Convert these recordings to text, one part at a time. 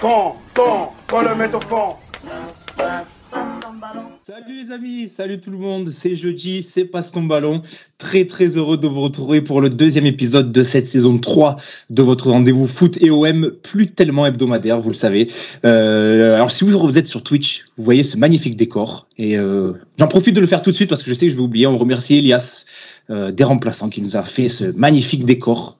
Quand, quand, quand le met au fond. Salut les amis, salut tout le monde, c'est jeudi, c'est Passe ton ballon. Très très heureux de vous retrouver pour le deuxième épisode de cette saison 3 de votre rendez-vous foot et OM, plus tellement hebdomadaire, vous le savez. Euh, alors si vous êtes sur Twitch, vous voyez ce magnifique décor. Et euh, j'en profite de le faire tout de suite parce que je sais que je vais oublier. On remercie Elias euh, des remplaçants qui nous a fait ce magnifique décor.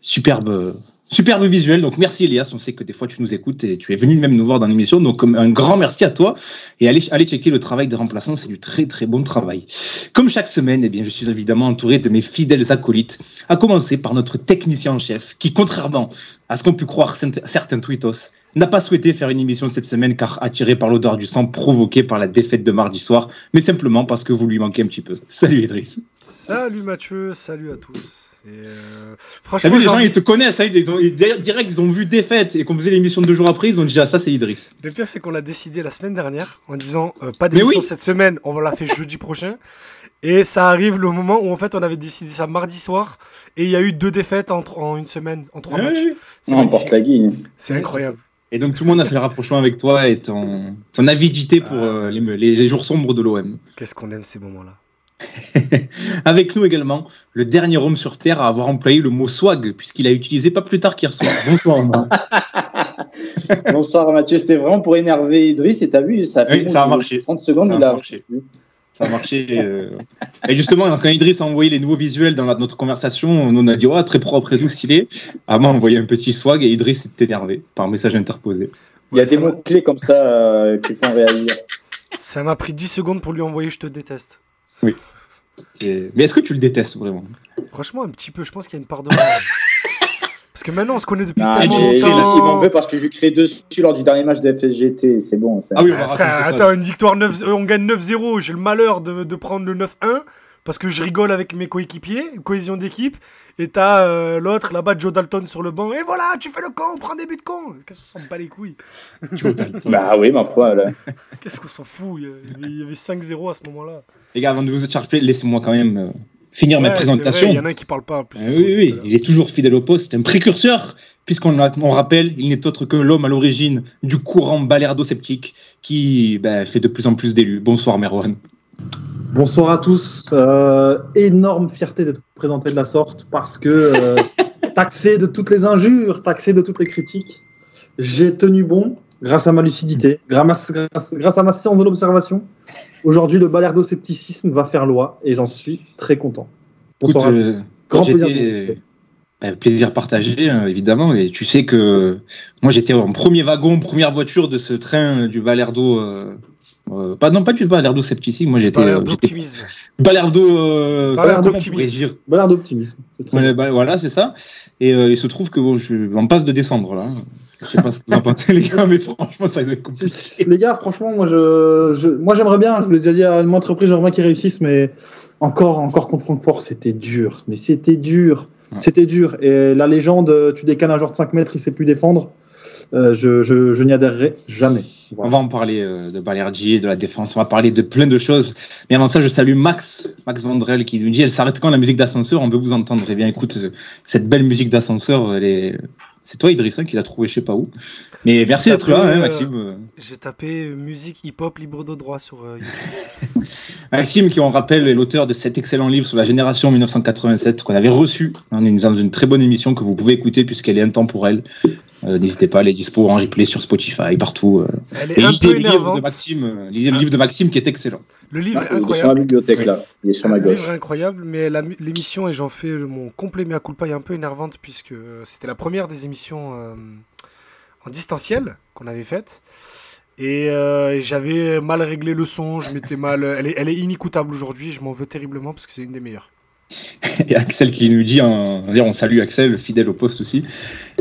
Superbe Superbe visuel, donc merci Elias, on sait que des fois tu nous écoutes et tu es venu même nous voir dans l'émission, donc un grand merci à toi et allez, allez checker le travail des remplaçants, c'est du très très bon travail. Comme chaque semaine, eh bien, je suis évidemment entouré de mes fidèles acolytes, à commencer par notre technicien en chef qui, contrairement à ce qu'ont pu croire certains tweetos, n'a pas souhaité faire une émission cette semaine car attiré par l'odeur du sang provoqué par la défaite de mardi soir, mais simplement parce que vous lui manquez un petit peu. Salut Idriss. Salut Mathieu, salut à tous. Euh, franchement, les gens ils te connaissent, hein, ils ont, direct ils ont vu défaite et qu'on faisait l'émission deux jours après, ils ont dit ah ça c'est Idriss. Le pire c'est qu'on l'a décidé la semaine dernière en disant euh, pas d'émission cette semaine, on va la faire jeudi prochain. Et ça arrive le moment où en fait on avait décidé ça mardi soir et il y a eu deux défaites en, en une semaine, en trois matchs. On porte la guille. C'est incroyable. Et donc tout le monde a fait le rapprochement avec toi et ton, ton avidité pour ah. euh, les, les, jours sombres de l'OM. Qu'est-ce qu'on aime ces moments-là. Avec nous également, le dernier homme sur Terre à avoir employé le mot swag, puisqu'il a utilisé pas plus tard qu'hier soir. Bonsoir, Bonsoir, Mathieu. C'était vraiment pour énerver Idriss, et t'as vu, ça a, fait ça a marché. 30 secondes, ça il a marché. Ça a marché. Euh. Et justement, quand Idriss a envoyé les nouveaux visuels dans notre conversation, on a dit oh, très propre et tout stylé. Avant, on envoyé un petit swag et Idriss s'est énervé par message interposé. Il y a des mots-clés comme ça euh, qui font réagir. Ça m'a pris 10 secondes pour lui envoyer Je te déteste. Oui. Mais est-ce que tu le détestes vraiment? Franchement, un petit peu. Je pense qu'il y a une part de. parce que maintenant, on se connaît depuis ah, tellement longtemps. Il, m'en veut parce que je créé dessus lors du dernier match de FSGT. C'est bon. Ça. Ah oui, attends, une victoire 9 euh, on gagne 9-0. J'ai le malheur de, de prendre le 9-1 parce que je rigole avec mes coéquipiers, cohésion d'équipe, et t'as euh, l'autre là-bas, Joe Dalton sur le banc, et voilà, tu fais le con, prends des buts de con. Qu'est-ce qu'on s'en bat les couilles? Joe Dalton. bah oui, ma foi. Qu'est-ce qu'on s'en fout? Il y avait 5-0 à ce moment-là. Les gars, avant de vous charger, laissez-moi quand même euh, finir ma présentation. Il y en a un qui parle pas. Plus euh, oui, oui, il est toujours fidèle au poste, un précurseur, puisqu'on on rappelle, il n'est autre que l'homme à l'origine du courant balerdo-sceptique qui ben, fait de plus en plus d'élus. Bonsoir, Merwan. Bonsoir à tous. Euh, énorme fierté d'être présenté de la sorte parce que euh, taxé de toutes les injures, taxé de toutes les critiques, j'ai tenu bon grâce à ma lucidité, grâce, grâce, à ma science de l'observation. Aujourd'hui, le balerdo-scepticisme va faire loi et j'en suis très content. Bonsoir à tous. Grand plaisir. Ben, plaisir partagé, hein, évidemment. Et tu sais que moi, j'étais en premier wagon, première voiture de ce train du Balerdo euh, euh, pas, non, pas du Balardo scepticisme. Moi, j'étais. Balardo optimisme. Balardo. Euh, Balardo optimisme. Balardo optimisme. voilà, c'est ça. Et euh, il se trouve que bon, je en passe de descendre là. Je sais pas ce que vous en pensez, les gars, mais franchement, ça va être compliqué. Les gars, franchement, moi, je, je moi, j'aimerais bien. Je l'ai déjà dit à une entreprise, j'aimerais bien qu'ils réussissent, mais encore, encore contre Francfort, c'était dur. Mais c'était dur. C'était dur. Et la légende, tu décales un joueur de 5 mètres, il sait plus défendre. Euh, je, je, je n'y adhérerai jamais. On va en parler euh, de Balerdi, de la défense, on va parler de plein de choses. Mais avant ça, je salue Max, Max Vandrel, qui nous dit elle s'arrête quand la musique d'ascenseur? On veut vous entendre. Eh bien, écoute, cette belle musique d'ascenseur, elle est c'est toi, Idrissa, hein, qui l'a trouvé je sais pas où. Mais merci d'être là, hein, Maxime. Euh, j'ai tapé musique hip-hop libre de droit sur euh, YouTube. Maxime, qui on rappelle, est l'auteur de cet excellent livre sur la génération 1987 qu'on avait reçu dans une, très bonne émission que vous pouvez écouter puisqu'elle est intemporelle. Euh, N'hésitez pas, elle est dispo en replay sur Spotify, partout. Euh. Elle est un lisez peu le livre de Maxime, lisez le livre de Maxime qui est excellent. Le livre est incroyable. Il est sur la bibliothèque là, il est sur ma gauche. Le livre est incroyable, mais l'émission, et j'en fais mon complet mea culpa, est un peu énervante puisque c'était la première des émissions euh, en distanciel qu'on avait faite. Et euh, j'avais mal réglé le son, je m'étais mal. Elle est, elle est inécoutable aujourd'hui, je m'en veux terriblement parce que c'est une des meilleures. Et Axel qui nous dit, en, on salue Axel, fidèle au poste aussi,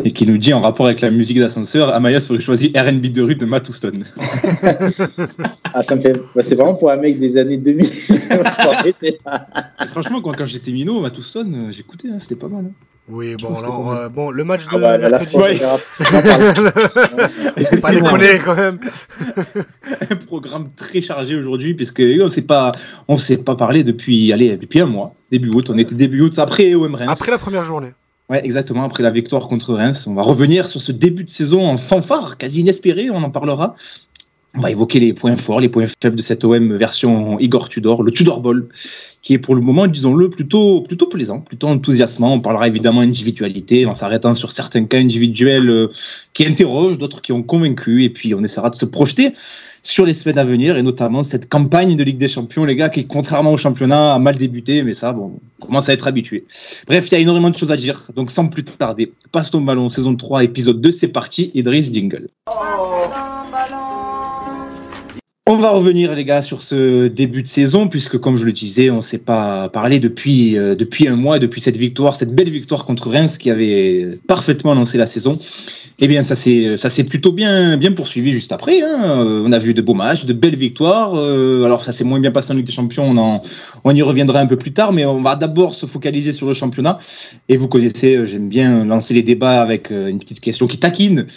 et qui nous dit en rapport avec la musique d'ascenseur, Amaya serait choisi RB de rue de Matuston. ah, ça me fait. Bah, c'est vraiment pour un mec des années 2000. franchement, quand, quand j'étais minot, Matuston, euh, j'écoutais, hein, c'était pas mal. Hein. Oui, bon, euh, bon, le match de ah bah, mercredi. pas déconner quand même. un programme très chargé aujourd'hui, puisque on s'est pas, on s'est pas parlé depuis, allez, depuis un mois, début août. On était début août après OM Après la première journée. Ouais, exactement. Après la victoire contre Reims, on va revenir sur ce début de saison en fanfare, quasi inespéré, on en parlera. On va évoquer les points forts, les points faibles de cette OM version Igor Tudor, le Tudor Ball, qui est pour le moment, disons-le, plutôt, plutôt plaisant, plutôt enthousiasmant. On parlera évidemment individualité en s'arrêtant sur certains cas individuels euh, qui interrogent, d'autres qui ont convaincu, et puis on essaiera de se projeter sur les semaines à venir, et notamment cette campagne de Ligue des Champions, les gars, qui, contrairement au championnat, a mal débuté, mais ça, bon, on commence à être habitué. Bref, il y a énormément de choses à dire, donc sans plus tarder, passe ton ballon, saison 3, épisode 2, c'est parti, Idriss Jingle. On va revenir, les gars, sur ce début de saison, puisque, comme je le disais, on ne s'est pas parlé depuis, euh, depuis un mois, depuis cette victoire, cette belle victoire contre Reims qui avait parfaitement lancé la saison. Eh bien, ça s'est, ça plutôt bien, bien poursuivi juste après. Hein. On a vu de beaux matchs, de belles victoires. Euh, alors, ça s'est moins bien passé en Ligue des Champions, on, en, on y reviendra un peu plus tard, mais on va d'abord se focaliser sur le championnat. Et vous connaissez, euh, j'aime bien lancer les débats avec une petite question qui taquine.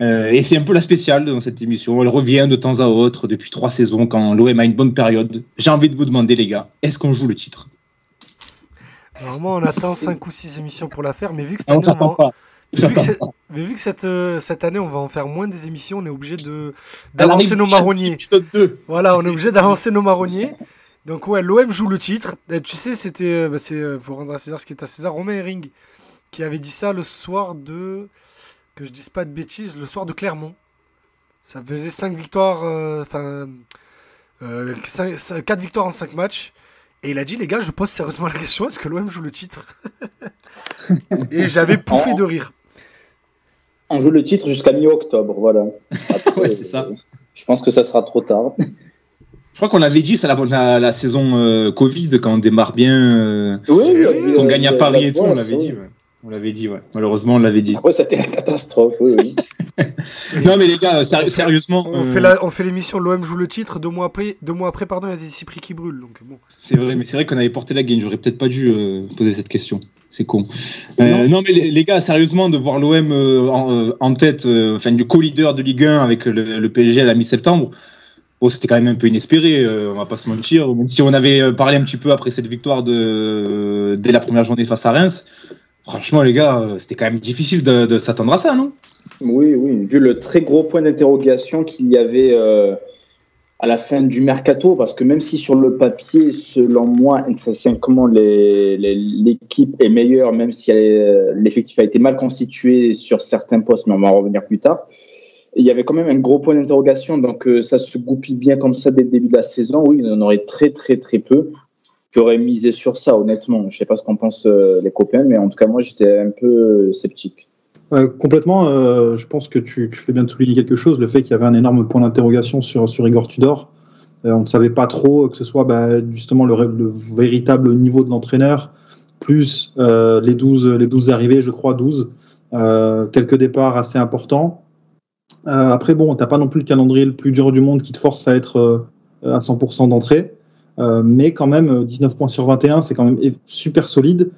Euh, et c'est un peu la spéciale dans cette émission. Elle revient de temps à autre depuis trois saisons quand l'OM a une bonne période. J'ai envie de vous demander, les gars, est-ce qu'on joue le titre? Normalement, on attend cinq ou six émissions pour la faire, mais vu que cette année, on va... Vu que, cette, mais vu que cette, euh, cette, année on va en faire moins des émissions, on est obligé de d'avancer nos marronniers. Voilà, on est obligé d'avancer nos marronniers. Donc ouais, l'OM joue le titre. Et tu sais, c'était, bah, c'est pour rendre à César ce qui est à César, Romain Herring qui avait dit ça le soir de que je dise pas de bêtises, le soir de Clermont. Ça faisait 5 victoires, euh, enfin, euh, 4 victoires en 5 matchs. Et il a dit, les gars, je pose sérieusement la question, est-ce que l'OM joue le titre? Et j'avais pouffé de rire. On joue le titre jusqu'à mi-octobre, voilà. c'est ça. Je pense que ça sera trop tard. Je crois qu'on l'avait dit, c'est la, la, saison euh, Covid, quand on démarre bien, euh, oui, oui, qu'on gagne à Paris et tout, on l'avait dit. Ouais. On l'avait dit, ouais. Malheureusement, on l'avait dit. Ouais, c'était la catastrophe, oui, oui. non, mais les gars, sérieusement. On, fait fait l'émission L'OM joue le titre. Deux mois après, deux mois après pardon, il y a des prix qui brûlent. Donc, bon. C'est vrai, mais c'est vrai qu'on avait porté la gaine. J'aurais peut-être pas dû euh, poser cette question. C'est con. Euh, non. mais les, gars, sérieusement, de voir l'OM euh, en, tête, enfin, du co-leader de Ligue 1 avec le, PSG à la mi-septembre. Bon, c'était quand même un peu inespéré, on va pas se mentir. Même si on avait parlé un petit peu après cette victoire de, dès la première journée face à Reims, Franchement, les gars, euh, c'était quand même difficile de, s'attendre à ça, non? Oui, oui, vu le très gros point d'interrogation qu'il y avait euh, à la fin du mercato, parce que même si sur le papier, selon moi, intrinsèquement, l'équipe est meilleure, même si l'effectif a été mal constitué sur certains postes, mais on va en revenir plus tard. Il y avait quand même un gros point d'interrogation, donc euh, ça se goupille bien comme ça dès le début de la saison. Oui, il en aurait très, très, très peu j'aurais misé sur ça, honnêtement. Je sais pas ce qu'en pensent euh, les copains, mais en tout cas, moi, j'étais un peu euh, sceptique. complètement, euh, je pense que tu, fais bien de souligner quelque chose, le fait qu'il y avait un énorme point d'interrogation sur, Igor Tudor. on ne savait pas trop que ce soit bah, justement le, véritable niveau de l'entraîneur, plus les, 12, les 12 arrivées, je crois 12, quelques départs assez importants. après, bon, tu n'as pas non plus le calendrier le plus dur du monde qui te force à être à 100% d'entrée. Euh, mais quand même, 19 euh, points sur 21, c'est quand même super solide.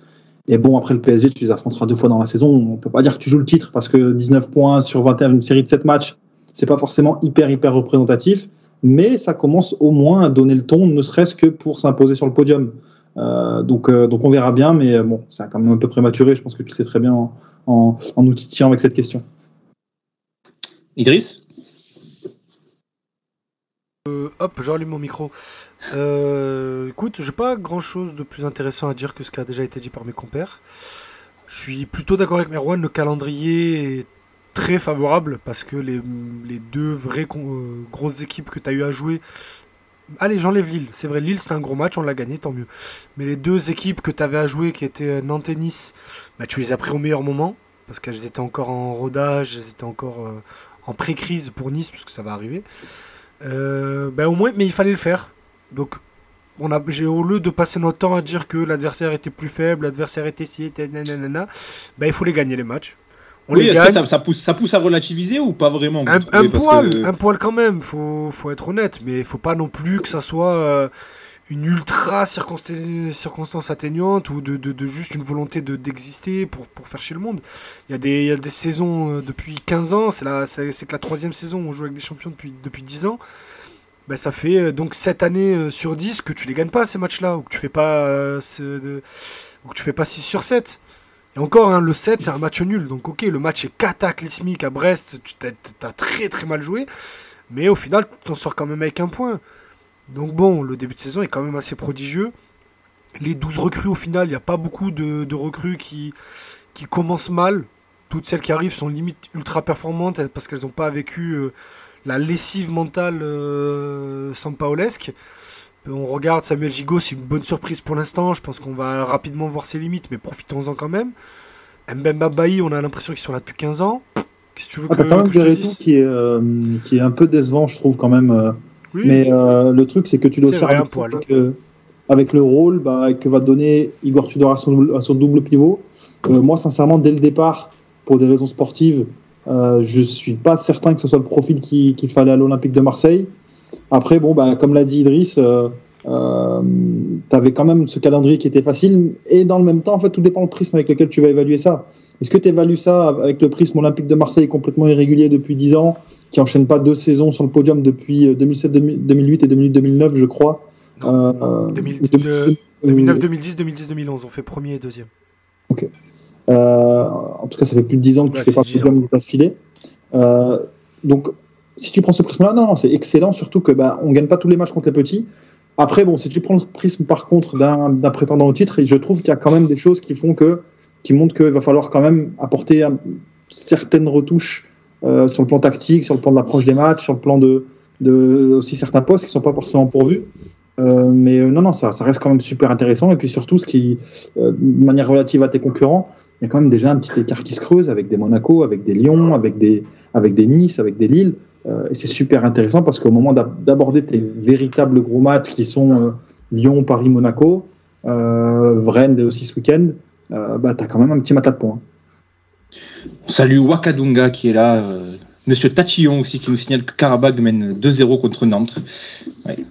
Et bon, après le PSG, tu les affronteras deux fois dans la saison. On peut pas dire que tu joues le titre parce que 19 points sur 21, une série de 7 matchs, c'est pas forcément hyper, hyper représentatif. Mais ça commence au moins à donner le ton, ne serait-ce que pour s'imposer sur le podium. Euh, donc, donc on verra bien, mais bon, c'est quand même un peu prématuré. Je pense que tu sais très bien en, en, en avec cette question. Idriss? Euh, hop, j'allume mon micro. Euh, écoute, j'ai pas grand chose de plus intéressant à dire que ce qui a déjà été dit par mes compères. Je suis plutôt d'accord avec Merwan, le calendrier est très favorable parce que les, deux vraies euh, grosses équipes que tu as eu à jouer. Allez, j'enlève Lille. C'est vrai, Lille, c'est un gros match, on l'a gagné, tant mieux. Mais les deux équipes que tu avais à jouer, qui étaient Nantes et Nice, bah, tu les as pris au meilleur moment parce qu'elles étaient encore en rodage, elles étaient encore en pré-crise pour Nice, puisque ça va arriver. Euh, ben au moins, mais il fallait le faire. Donc, on a, j'ai au lieu de passer notre temps à dire que l'adversaire était plus faible, l'adversaire était si, était nanana, ben il faut les gagner les matchs. On les gagne. Ça, ça, pousse, ça pousse à relativiser ou pas vraiment un, un poil, un poil quand même. Faut, faut être honnête, mais il faut pas non plus que ça soit. Euh, une ultra circonstance atteignante ou de, juste une volonté de, d'exister pour, pour faire chez le monde. Il y a des, il y a des saisons euh, depuis 15 ans, c'est, que la troisième saison on joue avec des champions depuis, depuis 10 ans. Ben, ça fait euh, donc 7 années euh, sur 10 que tu les gagnes pas ces matchs-là, ou que tu fais pas, que tu fais pas 6 sur 7. Et encore, hein, le 7, c'est un match nul. Donc, ok, le match est cataclysmique à Brest. Tu as, très très mal joué. Mais au final, tu t'en sors quand même avec un point. Donc, bon, le début de saison est quand même assez prodigieux. Les 12 recrues, au final, il n'y a pas beaucoup de, recrues qui, qui commencent mal. Toutes celles qui arrivent sont limite ultra performantes parce qu'elles n'ont pas vécu euh, la lessive mentale euh, sampaolesque. On regarde Samuel Gigot, c'est une bonne surprise pour l'instant. Je pense qu'on va rapidement voir ses limites, mais profitons-en quand même. Mbemba Bailly, on a l'impression qu'ils sont là depuis 15 ans. Qu'est-ce que tu veux ah, que, quand même que qui est, euh, qui est un peu décevant, je trouve, quand même. Euh. Mais euh, le truc, c'est que tu dois faire avec, avec, le rôle bah, que va donner Igor Tudor à son, à son double pivot. moi, sincèrement, dès le départ, pour des raisons sportives, je suis pas certain que ce soit le profil qu'il fallait à l'Olympique de Marseille. Après, bon, bah, comme l'a dit Idriss, euh, euh, tu avais quand même ce calendrier qui était facile. Et dans le même temps, en fait, tout dépend du prisme avec lequel tu vas évaluer ça. Est-ce que tu évalues ça avec le prisme olympique de Marseille complètement irrégulier depuis 10 ans, qui enchaîne pas deux saisons sur le podium depuis 2007, 2008 et 2009, je crois 2009, 2010, 2010, 2011. On fait premier et deuxième. Ok. Euh, en tout cas, ça fait plus de 10 ans que tu fais pas de podium d'affilée. Euh, donc, si tu prends ce prisme-là, non, c'est excellent, surtout que bah, on gagne pas tous les matchs contre les petits. Après, bon, si tu prends le prisme par contre d'un prétendant au titre, je trouve qu'il y a quand même des choses qui font que, qui montrent qu'il va falloir quand même apporter certaines retouches euh, sur le plan tactique, sur le plan de l'approche des matchs, sur le plan de, de aussi certains postes qui sont pas forcément pourvus. Euh, mais euh, non, non, ça, ça reste quand même super intéressant. Et puis surtout, ce qui, de manière relative à tes concurrents, il y a quand même déjà un petit écart qui se creuse avec des Monaco, avec des Lyon, avec des, avec des Nice, avec des Lille. Euh, et c'est super intéressant parce qu'au moment d'aborder tes véritables gros matchs qui sont euh, Lyon, Paris, Monaco, euh, Rennes aussi ce week-end, bah, tu as quand même un petit matas de points. Salut Wakadunga qui est là. Monsieur Tachillon aussi qui nous signale que Karabag mène 2-0 contre Nantes.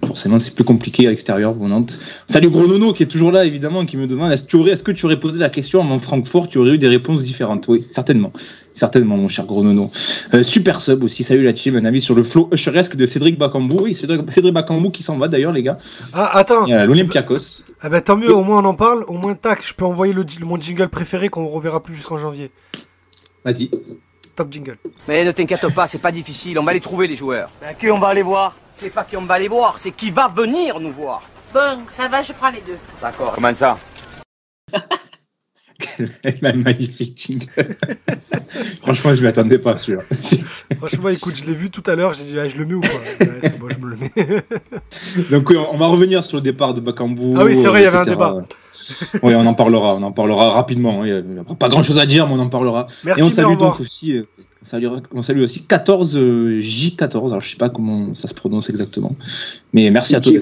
forcément, c'est plus compliqué à l'extérieur pour Nantes. Salut Gronono qui est toujours là évidemment qui me demande est-ce que, tu aurais, est-ce que tu aurais posé la question avant Francfort Tu aurais eu des réponses différentes? Oui, certainement. Certainement, mon cher Gronono. Euh, super sub aussi, salut la team, un avis sur le flow usheresque de Cédric Bakambou. Oui, Cédric, Cédric qui s'en va d'ailleurs, les gars. Ah, attends. L'Olympiakos. Ah bah tant mieux, au moins on en parle, au moins tac, je peux envoyer le, mon jingle préféré qu'on reverra plus jusqu'en janvier. Vas-y. Top jingle. Mais ne t'inquiète pas, c'est pas difficile, on va les trouver les joueurs. Ben, qui on va aller voir? C'est pas qui on va aller voir, c'est qui va venir nous voir. Bon, ça va, je prends les deux. D'accord. Comment ça? Quel magnifique jingle. Franchement, je ne m'attendais pas sûr. Franchement, écoute, je l'ai vu tout à l'heure, j'ai dit, ah, je le mets ou pas? C'est bon, je me le mets. Donc, oui, on va revenir sur le départ de Bakambu. Ah oui, c'est vrai, il y avait un débat. Oui, on en parlera, on en parlera rapidement. Il n'y a pas grand chose à dire, mais on en parlera. Merci, Et on salue donc aussi, euh, on salue, aussi 14 euh, J14. Alors, je sais pas comment ça se prononce exactement, mais merci à tous.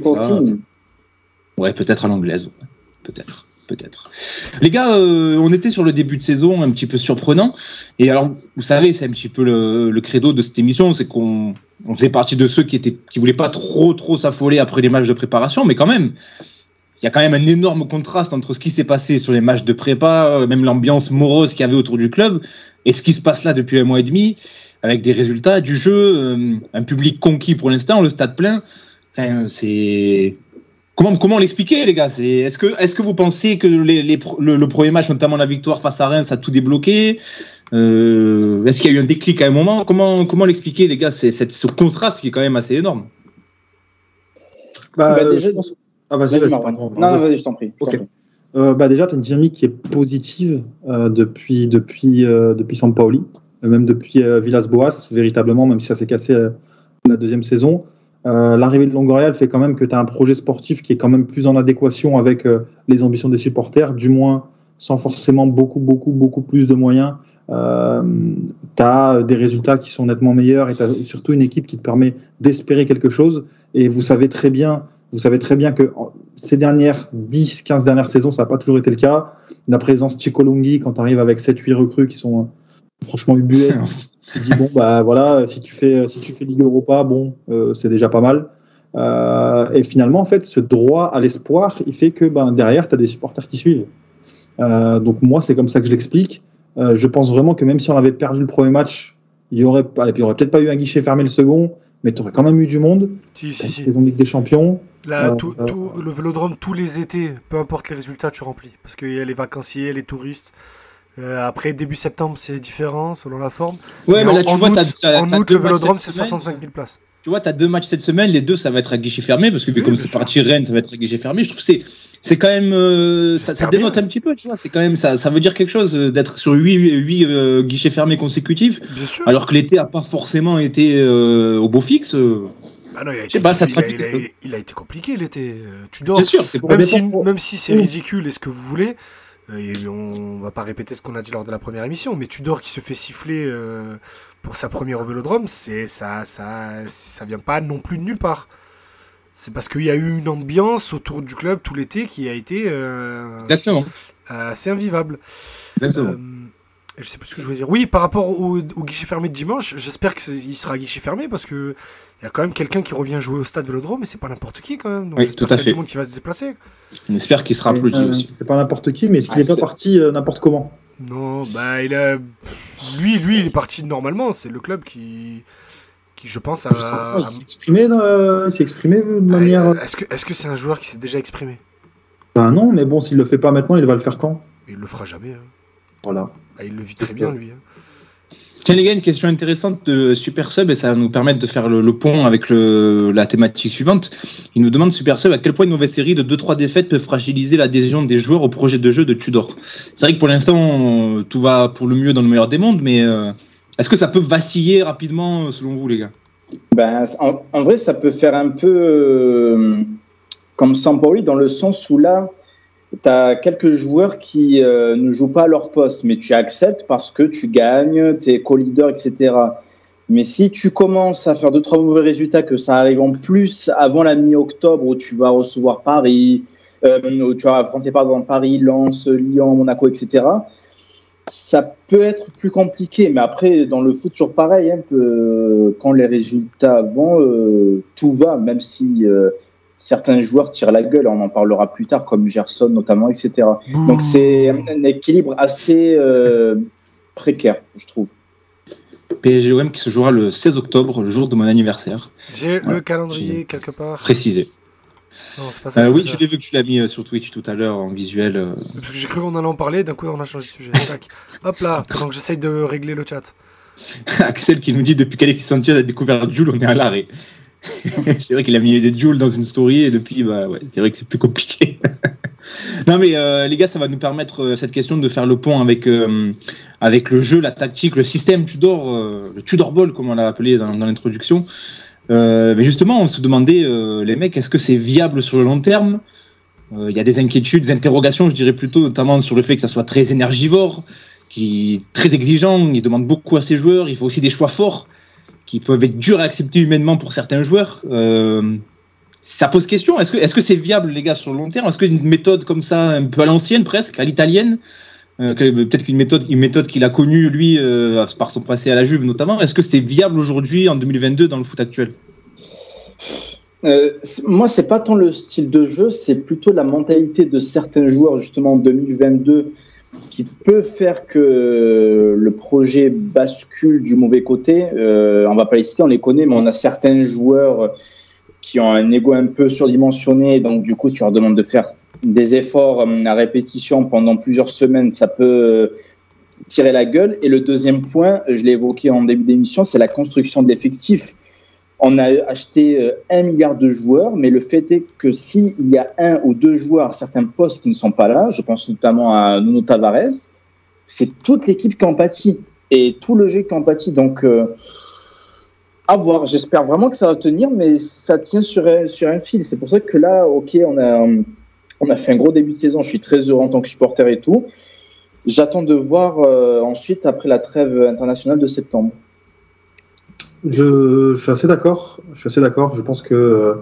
Ouais, peut-être à l'anglaise, peut-être peut-être. Les gars, euh, on était sur le début de saison un petit peu surprenant. Et alors, vous savez, c'est un petit peu le, credo de cette émission, c'est qu'on faisait partie de ceux qui étaient qui voulaient pas trop trop s'affoler après les matchs de préparation, mais quand même, il y a quand même un énorme contraste entre ce qui s'est passé sur les matchs de prépa, euh, même l'ambiance morose qu'il y avait autour du club, et ce qui se passe là depuis un mois et demi, avec des résultats du jeu, euh, un public conquis pour l'instant, le stade plein. Enfin, c'est Comment, comment l'expliquer, les gars? Est-ce que, est que vous pensez que les, le, premier match, notamment la victoire face à Reims, a tout débloqué? Euh, Est-ce qu'il y a eu un déclic à un moment? Comment, comment l'expliquer, les gars? C'est ce contraste qui est quand même assez énorme. Bah, bah déjà, Ah, vas-y, vas non, non, vas-y, je t'en prie. Euh, bah, déjà, tu as une dynamique qui est positive euh, depuis, depuis, depuis Sampaoli, même depuis Villas-Boas, véritablement, même si ça s'est cassé la deuxième saison. Euh, l'arrivée de Longoria fait quand même que tu as un projet sportif qui est quand même plus en adéquation avec euh, les ambitions des supporters, du moins sans forcément beaucoup, beaucoup, beaucoup plus de moyens. Euh, tu as des résultats qui sont nettement meilleurs et tu as surtout une équipe qui te permet d'espérer quelque chose. Et vous savez très bien, vous savez très bien que ces dernières 10, 15 dernières saisons, ça n'a pas toujours été le cas. La présence Chikolongi, quand tu arrives avec 7-8 recrues qui sont franchement ubuesques, tu dis bon bah voilà, si tu fais si tu fais Ligue Europa, bon euh, c'est déjà pas mal. Euh, et finalement en fait ce droit à l'espoir, il fait que ben derrière tu as des supporters qui suivent. Euh, donc moi c'est comme ça que je l'explique. je pense vraiment que même si on avait perdu le premier match, il y aurait il y aurait peut-être pas eu un guichet fermé le second, mais tu aurais quand même eu du monde. Si si si. Ligue des Champions. Là, tout, le Vélodrome tous les étés, peu importe les résultats, tu remplis parce qu'il y a les vacanciers, les touristes. Euh, après, début septembre, c'est différent selon la forme. Ouais, mais, là, tu en vois, août, en août, le Vélodrome, c'est semaine. 65 000 places. Tu vois, tu as deux matchs cette semaine, les deux, ça va être à guichet fermé, parce que Oui, comme c'est parti Rennes, ça va être à guichet fermé. Je trouve que c'est, c'est quand même. euh, ça, ça dénote un petit peu, tu vois. C'est quand même, ça, ça veut dire quelque chose euh, d'être sur huit, huit euh, guichets fermés consécutifs, Bien sûr. alors que l'été a pas forcément été au beau fixe. euh. Ah non, il a été, pas, ça il a- traduit il a- quelque chose. il a été compliqué l'été. Tu dors. Bien sûr, c'est pour Même si, pour- même si c'est ridicule et ce que vous voulez, et on va pas répéter ce qu'on a dit lors de la première émission, mais Tudor qui se fait siffler pour sa première au Vélodrome, c'est ça, ça, ça vient pas non plus de nulle part. C'est parce qu'il y a eu une ambiance autour du club tout l'été qui a été euh, Exactement. assez invivable. Exactement. Euh, je sais plus ce que je voulais dire. Oui, par rapport au, au guichet fermé de dimanche, j'espère qu'il sera guichet fermé parce que il y a quand même quelqu'un qui revient jouer au stade Vélodrome et c'est pas n'importe qui quand même. Donc Oui, tout à qu'il y a fait. du monde qui va se déplacer. On espère qu'il sera applaudi Euh, aussi. C'est pas n'importe qui, mais est-ce qu'il Ah, est pas parti euh, n'importe comment? Non, bah il a lui lui il est parti normalement, c'est le club qui qui je pense a, Ah, Il s'est exprimé, euh, il s'est exprimé de manière. a- est-ce que est-ce que c'est un joueur qui s'est déjà exprimé? Bah non, mais bon, s'il le fait pas maintenant, il va le faire quand? Il le fera jamais. hein. Voilà. Bah, il le vit très bien lui. hein. Tiens les gars, une question intéressante de Super Sub et ça va nous permettre de faire le, le pont avec le, la thématique suivante. Il nous demande Super Sub à quel point une mauvaise série de 2-3 défaites peut fragiliser l'adhésion des joueurs au projet de jeu de Tudor? C'est vrai que pour l'instant euh, tout va pour le mieux dans le meilleur des mondes, mais euh, est-ce que ça peut vaciller rapidement euh, selon vous les gars? Ben, en, vrai, ça peut faire un peu euh, comme Sampaoli dans le sens où là, tu as quelques joueurs qui euh, ne jouent pas à leur poste, mais tu acceptes parce que tu gagnes, tu es co-leader, etc. Mais si tu commences à faire deux, trois mauvais résultats, que ça arrive en plus avant la mi-octobre où tu vas recevoir Paris, où tu vas affronter pardon, Paris, Lens, Lyon, Monaco, etc., ça peut être plus compliqué, mais après, dans le foot, toujours pareil. hein, que, quand les résultats vont, euh, tout va, même si euh, certains joueurs tirent la gueule. On en parlera plus tard, comme Gerson notamment, etc. Donc c'est un équilibre assez euh, précaire, je trouve. PSGOM qui se jouera le 16 octobre, le jour de mon anniversaire, J'ai le calendrier quelque part. précisé. Non, c'est pas ça. Euh, oui, je l'ai vu que tu l'as mis euh, sur Twitch tout à l'heure en visuel. euh. Parce que j'ai cru qu'on allait en parler, d'un coup on a changé de sujet. Tac. Hop là, que j'essaye de régler le chat. Axel qui nous dit depuis qu'Alexis Sanchez a découvert Jules, on est à l'arrêt. c'est vrai qu'il a mis des Jules dans une story et depuis, bah, ouais, c'est vrai que c'est plus compliqué. non mais euh, les gars, ça va nous permettre euh, cette question de faire le pont avec euh, avec le jeu, la tactique, le système Tudor, le Tudor Ball comme on l'a appelé dans, dans l'introduction. Euh, mais justement, on se demandait, euh, les mecs, est-ce que c'est viable sur le long terme? Euh, Il y a des inquiétudes, des interrogations, je dirais plutôt, notamment sur le fait que ça soit très énergivore, qui très exigeant, il demande beaucoup à ses joueurs, il faut aussi des choix forts qui peuvent être durs à accepter humainement pour certains joueurs. Ça pose question. Est-ce que est-ce que c'est viable, les gars, sur le long terme? Est-ce qu'une méthode comme ça, un peu à l'ancienne presque, à l'italienne, euh, que- peut-être qu'une méthode, qu'il a connue lui euh, par son passé à la Juve notamment, est-ce que c'est viable aujourd'hui en 2022 dans le foot actuel? Euh, moi, c'est pas tant le style de jeu, c'est plutôt la mentalité de certains joueurs justement en 2022 qui peut faire que le projet bascule du mauvais côté. Euh, on va pas les citer, on les connaît, mais on a certains joueurs qui ont un ego un peu surdimensionné, donc du coup, tu leur demandes de faire des efforts euh, à répétition pendant plusieurs semaines, ça peut euh, tirer la gueule. Et le deuxième point, je l'ai évoqué en début d'émission, c'est la construction de l'effectif. On a acheté euh, un milliard de joueurs, mais le fait est que s'il y a un ou deux joueurs à certains postes qui ne sont pas là, je pense notamment à Nuno Tavares, c'est toute l'équipe qui en pâtit et tout le jeu qui en pâtit. Donc, à voir. J'espère vraiment que ça va tenir, mais ça tient sur un, sur un fil. C'est pour ça que là, ok, on a, on a fait un gros début de saison. Je suis très heureux en tant que supporter et tout. J'attends de voir euh, ensuite, après la trêve internationale de septembre. Je, suis assez d'accord. Je suis d'accord. Je pense que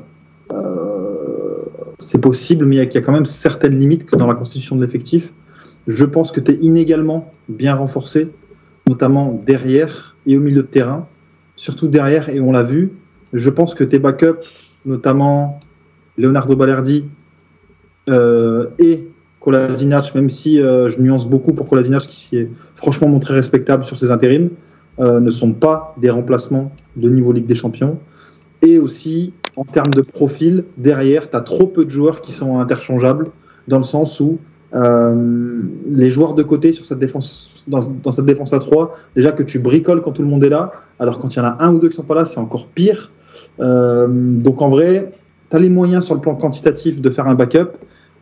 euh, c'est possible, mais il y, a- quand même certaines limites que dans la constitution de l'effectif. Je pense que tu es inégalement bien renforcé, notamment derrière et au milieu de terrain. Surtout derrière, et on l'a vu. Je pense que tes backups, notamment Leonardo Balerdi et Kolasinac, même si euh, je nuance beaucoup pour Kolasinac, qui s'y est franchement montré respectable sur ses intérims, euh, ne sont pas des remplacements de niveau Ligue des Champions. Et aussi, en termes de profil, derrière, tu as trop peu de joueurs qui sont interchangeables, dans le sens où Euh, les joueurs de côté sur cette défense, dans, cette défense à 3, déjà que tu bricoles quand tout le monde est là, alors quand il y en a un ou deux qui sont pas là, c'est encore pire. Euh, donc en vrai, tu as les moyens sur le plan quantitatif de faire un backup,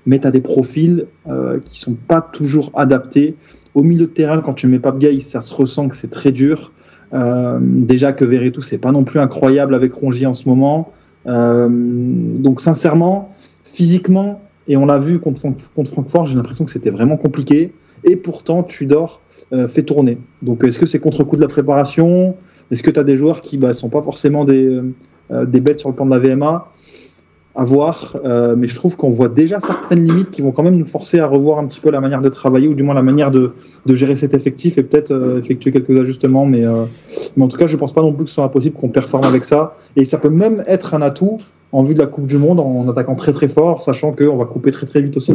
mais tu as des profils euh, qui sont pas toujours adaptés. Au milieu de terrain, quand tu mets pas Gay, ça se ressent que c'est très dur. Euh, déjà que Veretout, c'est pas non plus incroyable avec Rongier en ce moment. Euh, donc sincèrement, physiquement, et on l'a vu contre, contre Francfort, j'ai l'impression que c'était vraiment compliqué. Et pourtant, Tudor euh, fait tourner. Donc est-ce que c'est contre-coup de la préparation? Est-ce que tu as des joueurs qui ne bah, sont pas forcément des, euh, des bêtes sur le plan de la VMA à voir, euh, mais je trouve qu'on voit déjà certaines limites qui vont quand même nous forcer à revoir un petit peu la manière de travailler ou du moins la manière de, de gérer cet effectif et peut-être euh, effectuer quelques ajustements. Mais, euh, mais en tout cas, je pense pas non plus que ce soit impossible qu'on performe avec ça. Et ça peut même être un atout en vue de la Coupe du Monde en attaquant très très fort, sachant qu'on va couper très très vite aussi.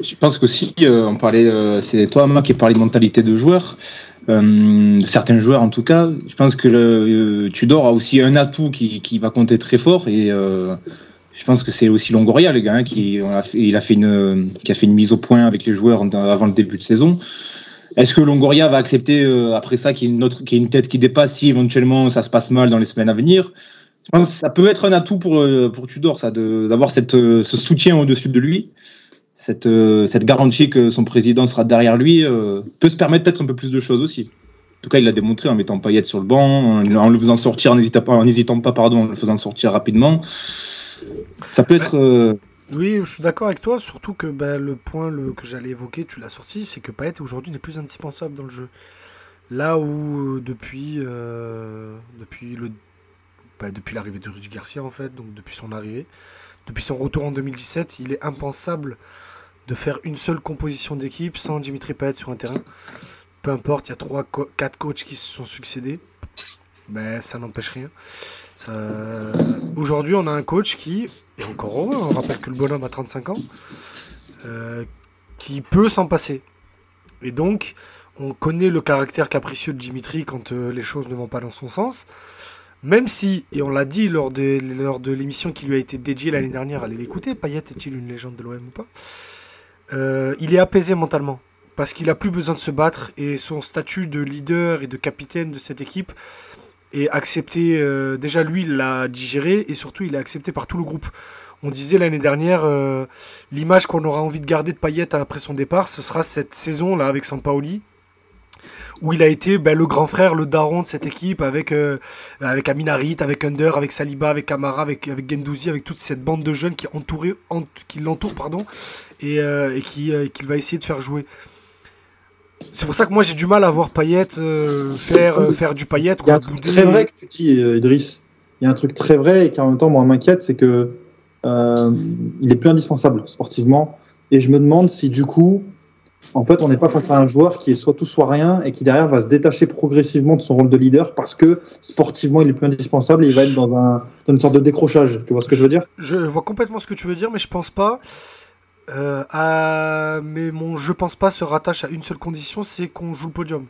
Je pense qu'aussi, on parlait, c'est toi, moi, qui parlais de mentalité de joueur. Euh, certains joueurs en tout cas. Je pense que le, Tudor a aussi un atout qui, va compter très fort et euh, je pense que c'est aussi Longoria, le gars, hein, qui, a fait, il a fait une, mise au point avec les joueurs avant le début de saison. Est-ce que Longoria va accepter euh, après ça qu'il y, ait une tête qui dépasse si éventuellement ça se passe mal dans les semaines à venir? Je pense que ça peut être un atout pour, Tudor, ça, d'avoir ce soutien au-dessus de lui cette, euh, cette garantie que son président sera derrière lui euh, peut se permettre peut-être un peu plus de choses aussi. En tout cas, il l'a démontré en mettant Payet sur le banc, en, le faisant sortir, en n'hésitant pas, pardon, en le faisant sortir rapidement. Ça peut être. Euh, oui, je suis d'accord avec toi, surtout que bah, le point que j'allais évoquer, tu l'as sorti, c'est que Payet aujourd'hui n'est plus indispensable dans le jeu. Là où depuis, depuis le, bah, depuis l'arrivée de Rudy Garcia en fait, donc depuis son arrivée, depuis son retour en 2017, il est impensable de faire une seule composition d'équipe sans Dimitri Payet sur un terrain. Peu importe, il y a 3 4 coachs qui se sont succédés. Ben, ça n'empêche rien. Aujourd'hui, on a un coach qui, et encore heureux, on rappelle que le bonhomme a 35 ans, euh, qui peut s'en passer. Et donc, on connaît le caractère capricieux de Dimitri quand euh, les choses ne vont pas dans son sens. Même si, et on l'a dit lors de, lors de l'émission qui lui a été dédiée l'année dernière, allez l'écouter, Payet est-il une légende de l'OM ou pas? Euh, il est apaisé mentalement parce qu'il a plus besoin de se battre et son statut de leader et de capitaine de cette équipe est accepté. Euh, déjà lui, il l'a digéré et surtout il est accepté par tout le groupe. On disait l'année dernière, euh, l'image qu'on aura envie de garder de Payet après son départ, ce sera cette saison là avec Sampaoli où il a été ben, le grand frère, le daron de cette équipe avec, euh, avec Aminarit, avec Under, avec Saliba, avec Kamara, avec, avec Gendouzi, avec toute cette bande de jeunes qui, qui pardon, et, euh, et qui, euh, qu'il va essayer de faire jouer. C'est pour ça que moi j'ai du mal à voir Payet faire, faire du Payet. Il y a un truc très vrai que tu dis, Idriss. Il y a un truc très vrai et qui en même temps moi m'inquiète, c'est que il est plus indispensable sportivement. Et je me demande si du coup, en fait, on n'est pas face à un joueur qui est soit tout, soit rien, et qui derrière va se détacher progressivement de son rôle de leader parce que sportivement, il est plus indispensable et il va être dans, un, une sorte de décrochage. Tu vois ce que je veux dire? Je vois complètement ce que tu veux dire, mais je pense pas. Euh. Mais mon je pense pas se rattache à une seule condition, c'est qu'on joue le podium.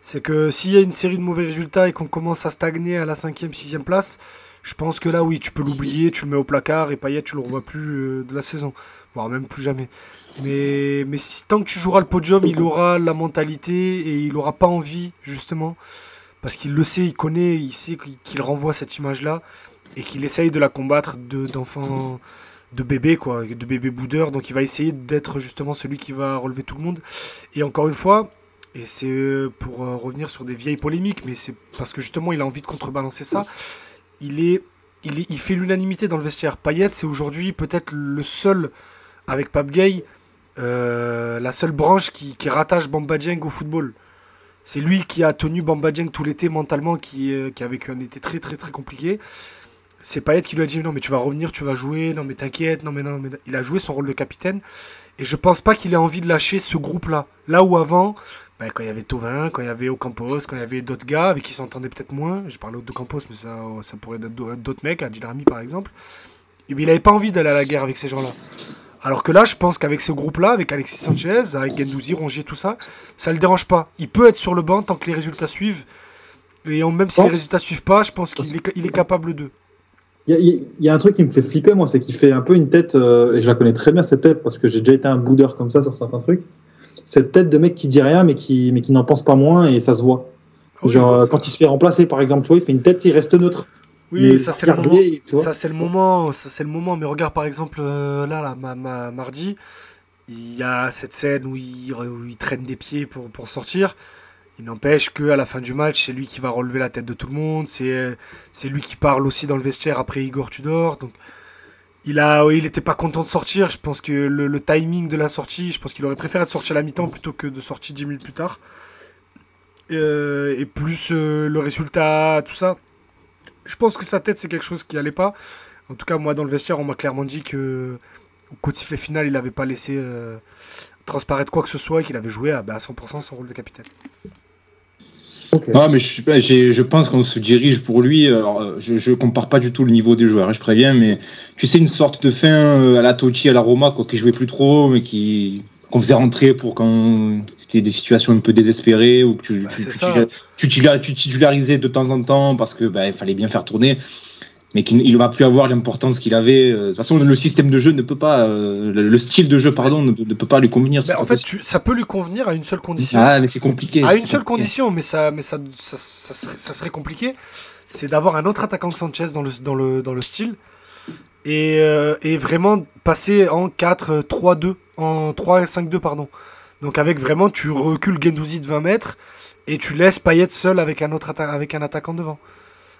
C'est que s'il y a une série de mauvais résultats et qu'on commence à stagner à la cinquième, sixième place, je pense que là, oui, tu peux l'oublier, tu le mets au placard et Payet, tu le revois plus euh, de la saison, voire même plus jamais. Mais, mais tant que tu joueras le podium, il aura la mentalité et il aura pas envie, justement, parce qu'il le sait, il connaît, il sait qu'il renvoie cette image-là et qu'il essaye de la combattre d'enfants, de, bébé, quoi, de bébé boudeur. Donc il va essayer d'être justement celui qui va relever tout le monde. Et encore une fois, et c'est pour euh, revenir sur des vieilles polémiques, mais c'est parce que justement il a envie de contrebalancer ça. Il est, il, est, il fait l'unanimité dans le vestiaire. Payet, c'est aujourd'hui peut-être le seul avec Pape Gay euh, la seule branche qui, rattache Bamba Dieng au football. C'est lui qui a tenu Bamba Dieng tout l'été mentalement, qui, euh, qui a vécu un été très très très compliqué. C'est Payet qui lui a dit non mais tu vas revenir, tu vas jouer, non mais t'inquiète, non mais non mais il a joué son rôle de capitaine et je pense pas qu'il ait envie de lâcher ce groupe là. Là où avant, ben, quand il y avait Tovin, quand il y avait Ocampos, quand il y avait d'autres gars avec qui s'entendaient peut-être moins, j'ai parlé d'Ocampos mais ça, ça pourrait être d'autres mecs, Adil Rami par exemple, et il avait pas envie d'aller à la guerre avec ces gens là. Alors que là, je pense qu'avec ce groupe-là, avec Alexis Sanchez, avec Gendouzi, Rongier, tout ça, ça le dérange pas. Il peut être sur le banc tant que les résultats suivent. Et même si les résultats suivent pas, je pense qu'il est, il est capable de. Il y, a- il y a un truc qui me fait flipper, moi, c'est qu'il fait un peu une tête, euh, et je la connais très bien cette tête parce que j'ai déjà été un boudeur comme ça sur certains trucs. Cette tête de mec qui dit rien mais qui, mais qui n'en pense pas moins et ça se voit. Oui, Genre euh, quand il se fait remplacer par exemple, tu vois, il fait une tête, il reste neutre. Oui, Mais ça c'est le moment. Ça c'est le moment. Ça c'est le moment. Mais regarde par exemple euh, là, là ma, ma- mardi, il y a cette scène où il, où il traîne des pieds pour, pour sortir. Il n'empêche que à la fin du match, c'est lui qui va relever la tête de tout le monde. C'est c'est lui qui parle aussi dans le vestiaire après Igor Tudor. Donc il a, il était pas content de sortir. Je pense que le, le timing de la sortie, je pense qu'il aurait préféré être sorti à la mi-temps plutôt que de sortir 10 minutes plus tard. Euh, et plus euh, le résultat, tout ça. Je pense que sa tête, c'est quelque chose qui allait pas. En tout cas, moi, dans le vestiaire, on m'a clairement dit que au coup de sifflet final, il n'avait pas laissé euh, transparaître quoi que ce soit et qu'il avait joué à, bah, à 100% son rôle de capitaine. Non, mais je, pense qu'on se dirige pour lui. Alors, euh, je, je compare pas du tout le niveau des joueurs, hein, je préviens, mais tu sais, une sorte de fin euh, à la Totti, à la Roma, quoi, qui jouait plus trop, mais qui qu'on faisait rentrer pour quand c'était des situations un peu désespérées ou que tu, Bah, tu, tu, titularisais de temps en temps parce que bah, il fallait bien faire tourner. Mais qu'il il va plus avoir l'importance qu'il avait. Euh, De toute façon, le système de jeu ne peut pas, euh, le, le style de jeu, pardon, ne, ne peut pas lui convenir. Bah, en fait, tu- ça peut lui convenir à une seule condition. ah, mais c'est compliqué. à une seule condition, mais ça, mais ça, ça, ça serait, ça serait compliqué, c'est d'avoir un autre attaquant que Sanchez dans le, dans le, dans le style et, euh, et vraiment passer en 4-3-2, en 3-5-2, pardon. Donc avec vraiment, tu recules Gendouzi de 20 mètres et tu laisses Payet seul avec un, autre avec un attaquant devant.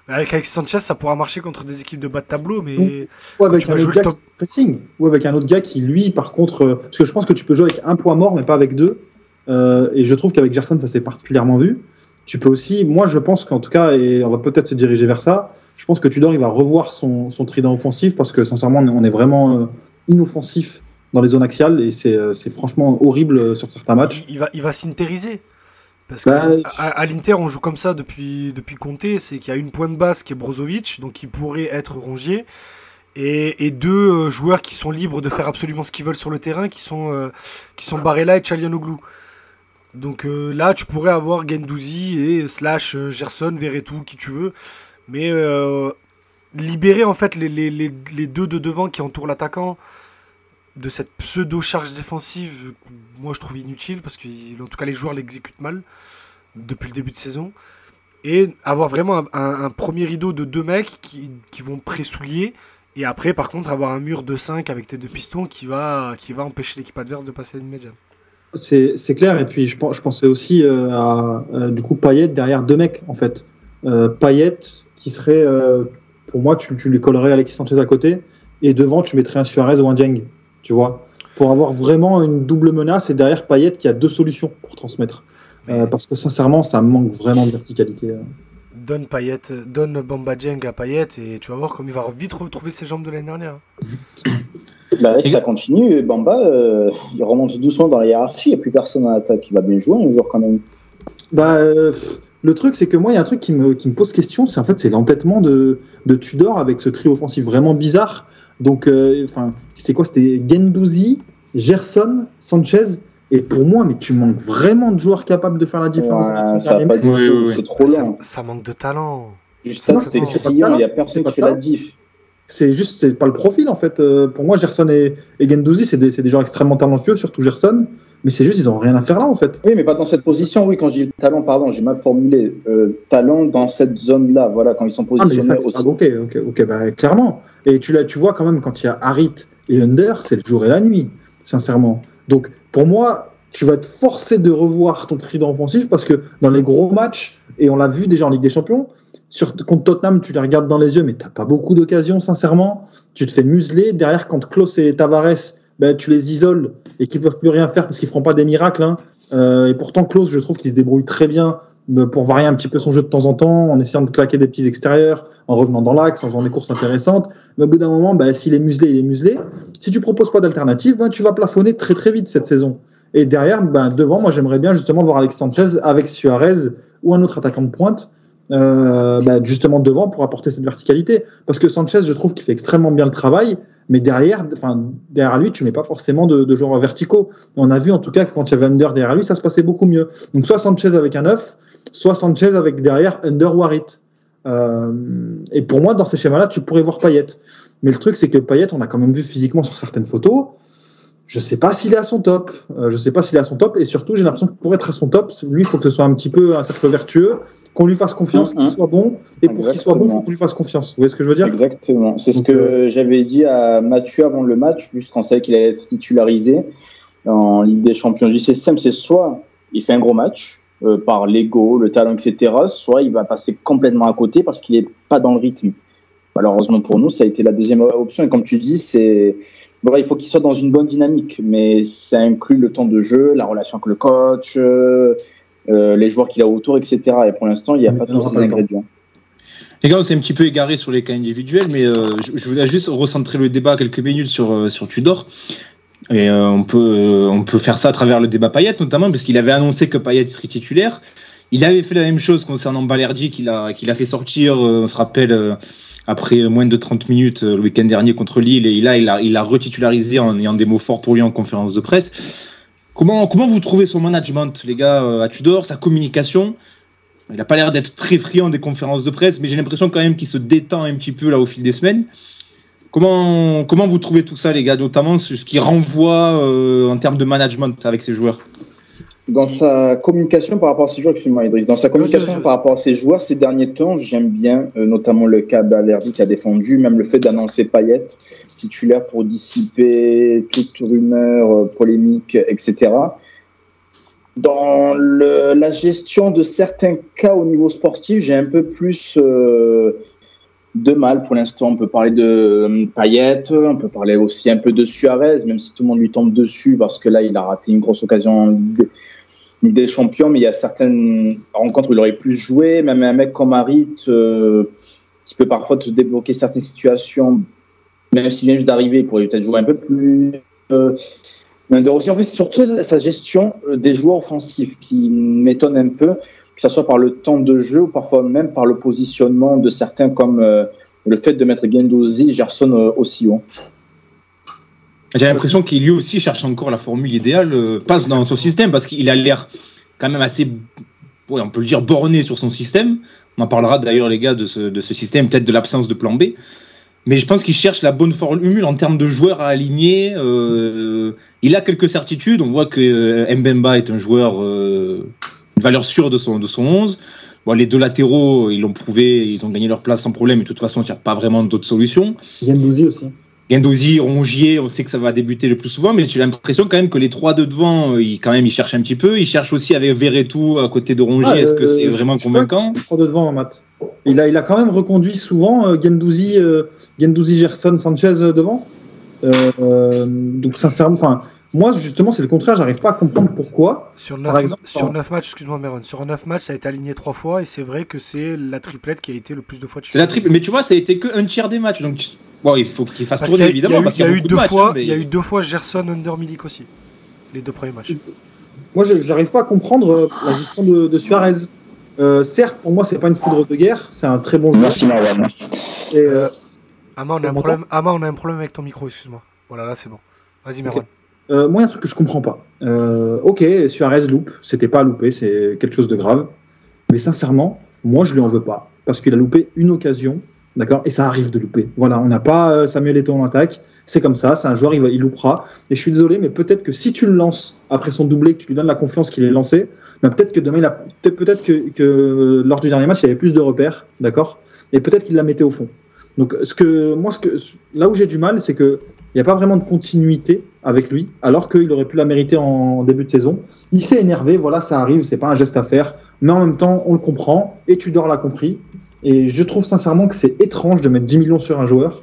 Avec Alexis Sanchez, ça pourra marcher contre des équipes de bas de tableau, mais Ou avec tu un autre gars le top. qui pressing. Ou avec un autre gars qui, lui, par contre. euh, parce que je pense que tu peux jouer avec un poids mort, mais pas avec deux. Euh, et je trouve qu'avec Gerson, ça s'est particulièrement vu. Tu peux aussi. Moi, je pense qu'en tout cas, et on va peut-être se diriger vers ça, je pense que Tudor, il va revoir son, son trident offensif parce que, sincèrement, on est- vraiment euh, inoffensif dans les zones axiales et c'est euh, franchement horrible euh, sur certains matchs. il, il va, il va s'intériser. Parce que Bah, à, à l'Inter, on joue comme ça depuis, depuis Conte, c'est qu'il y a une pointe basse qui est Brozovic, donc qui pourrait être Rongier, et, et deux euh, joueurs qui sont libres de faire absolument ce qu'ils veulent sur le terrain, qui sont, euh, qui sont Barella et Chalianoglou. Donc euh, là, tu pourrais avoir Gendouzi et slash Gerson, Verretou, qui tu veux, mais euh, libérer en fait les, les, les, deux de devant qui entourent l'attaquant de cette pseudo-charge défensive, moi je trouve inutile parce que en tout cas les joueurs l'exécutent mal depuis le début de saison. Et avoir vraiment un, premier rideau de deux mecs qui, qui vont pressouiller. Et après, par contre, avoir un mur de 5 avec tes deux pistons qui va, qui va empêcher l'équipe adverse de passer une médiane. C'est clair. Et puis, je, je pensais aussi euh, à, euh, du coup, Payet derrière deux mecs, en fait. Euh, Payet, qui serait, euh, pour moi, tu, tu lui collerais Alexis Sanchez à côté. Et devant, tu mettrais un Suarez ou un Dieng, tu vois. Pour avoir vraiment une double menace. Et derrière Payet, qui a deux solutions pour transmettre. Mais Euh, parce que sincèrement, ça manque vraiment de verticalité. euh. donne Payet, donne Bamba Dieng à Payet et tu vas voir comme il va vite retrouver ses jambes de l'année dernière. Bah, ouais, si ça continue, Bamba, euh, il remonte doucement dans la hiérarchie. Il n'y a plus personne à l'attaque qui va bien jouer un jour quand même. Bah, euh, le truc, c'est que moi, il y a un truc qui me, qui me pose question, c'est en fait, c'est l'entêtement de, de Tudor avec ce trio offensif vraiment bizarre. Donc, euh, enfin, c'était quoi? C'était Gendouzi, Gerson, Sanchez. Et pour moi, mais tu manques vraiment de joueurs capables de faire la différence. Ouais, ça pas Oui, oui, oui. c'est trop Ça, lent. ça manque de talent. Juste c'était criant, il n'y a personne qui fait la diff. C'est juste, c'est pas le profil en fait. Euh, pour moi, Gerson et, et Gendouzi, c'est des, c'est des joueurs extrêmement talentueux, surtout Gerson. Mais c'est juste, ils ont rien à faire là en fait. Oui, mais pas dans cette position. Oui, quand j'ai talent, pardon, j'ai mal formulé. Euh, talent dans cette zone-là, voilà, quand ils sont Ah, mais positionnés ça, aussi. pas- ok, ok, ok, bah, clairement. Et tu, l'as- tu vois quand même, quand il y a Harit et Under, c'est le jour et la nuit, sincèrement. Donc, pour moi, tu vas être forcé de revoir ton trident offensif parce que dans les gros matchs, et on l'a vu déjà en Ligue des Champions, sur, contre Tottenham, tu les regardes dans les yeux, mais t'as pas beaucoup d'occasions, sincèrement. Tu te fais museler. Derrière, quand Klaus et Tavares, ben, tu les isoles et qu'ils peuvent plus rien faire parce qu'ils feront pas des miracles. hein. Euh, et pourtant, Klaus, je trouve qu'il se débrouille très bien euh, pour varier un petit peu son jeu de temps en temps, en essayant de claquer des petits extérieurs, en revenant dans l'axe, en faisant des courses intéressantes. Mais au bout d'un moment, ben, s'il est muselé, il est muselé. Si tu proposes pas d'alternative, ben, tu vas plafonner très très vite cette saison. Et derrière, ben, devant, moi j'aimerais bien justement voir Alex Sanchez avec Suarez ou un autre attaquant de pointe, euh, ben, justement devant pour apporter cette verticalité. Parce que Sanchez, je trouve qu'il fait extrêmement bien le travail, mais derrière, enfin, derrière lui, tu mets pas forcément de, de joueurs verticaux. On a vu en tout cas que quand il y avait Under derrière lui, ça se passait beaucoup mieux. Donc soit Sanchez avec un 9, soit Sanchez avec derrière Under ou Harit. Euh, et pour moi, dans ces schémas-là, tu pourrais voir Payet. Mais le truc, c'est que Payet, on a quand même vu physiquement sur certaines photos. Je sais pas s'il est à son top. Euh, je sais pas s'il est à son top. Et surtout, j'ai l'impression que pour être à son top, lui, il faut que ce soit un petit peu un cercle vertueux, qu'on lui fasse confiance, qu'il Mhm. soit bon. Et pour qu'il soit bon, il faut qu'on lui fasse confiance. Vous voyez ce que je veux dire? Exactement. C'est ce que j'avais dit à Mathieu avant le match, puisqu'on savait qu'il allait être titularisé en Ligue des Champions. JCSM, c'est soit il fait un gros match euh, par l'ego, le talent, etc., soit il va passer complètement à côté parce qu'il n'est pas dans le rythme. Malheureusement pour nous, ça a été la deuxième option. Et comme tu dis, c'est voilà, il faut qu'il soit dans une bonne dynamique, mais ça inclut le temps de jeu, la relation avec le coach, euh, euh, les joueurs qu'il a autour, etc. Et pour l'instant, il n'y a Mais pas tous ces ingrédients. Les gars, on s'est un petit peu égaré sur les cas individuels, mais euh, je, je voulais juste recentrer le débat quelques minutes sur, sur Tudor. Et euh, on, peut, euh, on peut faire ça à travers le débat Payet, notamment, parce qu'il avait annoncé que Payet serait titulaire. Il avait fait la même chose concernant Balerdi, qu'il a, qu'il a fait sortir, on se rappelle, après moins de 30 minutes euh, le week-end dernier contre Lille. Et il a, retitularisé en ayant des mots forts pour lui en conférence de presse. Comment, vous trouvez son management, les gars, euh, à Tudor, sa communication? Il n'a pas l'air d'être très friand des conférences de presse, mais j'ai l'impression quand même qu'il se détend un petit peu là au fil des semaines. Comment, vous trouvez tout ça, les gars, notamment ce ce qui renvoie euh, en termes de management avec ses joueurs? Dans sa communication par rapport à ses joueurs, excuse-moi Idriss, dans sa communication par rapport à ses joueurs ces derniers temps, j'aime bien euh, notamment le cas Balerdi qui a défendu, même le fait d'annoncer Payet titulaire pour dissiper toute rumeur, euh, polémique, etc. Dans le- la gestion de certains cas au niveau sportif, j'ai un peu plus euh, de mal pour l'instant. On peut parler de Payet, on peut parler aussi un peu de Suarez, même si tout le monde lui tombe dessus parce que là, il a raté une grosse occasion en Ligue des- Des champions, mais il y a certaines rencontres où il aurait plus joué, même un mec comme Harit, euh, qui peut parfois te débloquer certaines situations, même s'il vient juste d'arriver, il pourrait peut-être jouer un peu plus. Euh, aussi, en fait, c'est surtout sa gestion euh, des joueurs offensifs qui m'étonne un peu, que ce soit par le temps de jeu ou parfois même par le positionnement de certains, comme euh, le fait de mettre Gendouzi, Gerson aussi haut. J'ai l'impression qu'il lui aussi cherche encore la formule idéale, euh, passe dans son système, parce qu'il a l'air quand même assez, on peut le dire, borné sur son système. On en parlera d'ailleurs, les gars, de ce, système, peut-être de l'absence de plan B. Mais je pense qu'il cherche la bonne formule en termes de joueurs à aligner. Euh, il a quelques certitudes. On voit que euh, Mbemba est un joueur, euh, une valeur sûre de son, de son 11. Bon, les deux latéraux, ils l'ont prouvé, ils ont gagné leur place sans problème. Et de toute façon, il n'y a pas vraiment d'autres solutions. Gendouzi aussi. Gendouzi, Rongier, on sait que ça va débuter le plus souvent, mais j'ai l'impression quand même que les trois de devant, euh, ils, quand même, ils cherchent un petit peu. Ils cherchent aussi avec Verretou à côté de Rongier. Ah, Est-ce que euh, c'est vraiment convaincant prend de devant, Matt. Il a, il a quand même reconduit souvent euh, Gendouzi, euh, Gendouzi, Gerson, Sanchez devant. Euh, euh, donc sincèrement, enfin, moi justement c'est le contraire. J'arrive pas à comprendre pourquoi. Sur Par 9, exemple, sur en- neuf matchs, excuse-moi Meron, sur 9 matchs, ça a été aligné 3 fois et c'est vrai que c'est la triplette qui a été le plus de fois C'est la triple. Mais tu vois, ça a été que un tiers des matchs. Donc, tu- bon, il faut qu'il fasse Parce tourner, il y a évidemment. il y a eu deux fois, hein, il y a eu deux fois Gerson under Milik aussi. Les deux premiers matchs. Moi je- j'arrive pas à comprendre euh, la gestion de, de Suarez. Euh, certes, pour moi c'est pas une foudre de guerre, c'est un très bon joueur. Merci Marwan. Et, euh, Ama, on a un problème, Ama, on a un problème avec ton micro, excuse-moi. Voilà, là c'est bon. Vas-y Meron. Euh, moi, il y a un truc que je comprends pas. Euh, ok, Suarez loupe, c'était pas à louper, c'est quelque chose de grave. Mais sincèrement, moi, je lui en veux pas. Parce qu'il a loupé une occasion, d'accord? Et ça arrive de louper. Voilà, on n'a pas euh, Samuel Eto'o en attaque. C'est comme ça, c'est un joueur, il, loupera. Et je suis désolé, mais peut-être que si tu le lances après son doublé, que tu lui donnes la confiance qu'il est lancé, bah, peut-être que demain, peut-être que, lors du dernier match, il avait plus de repères, d'accord? Et peut-être qu'il la mettait au fond. Donc, ce que, moi, là où j'ai du mal, c'est que il n'y a pas vraiment de continuité avec lui, alors qu'il aurait pu la mériter en début de saison. Il s'est énervé, voilà, ça arrive, c'est pas un geste à faire, mais en même temps, on le comprend, et Tudor l'a compris. Et je trouve sincèrement que c'est étrange de mettre 10 millions sur un joueur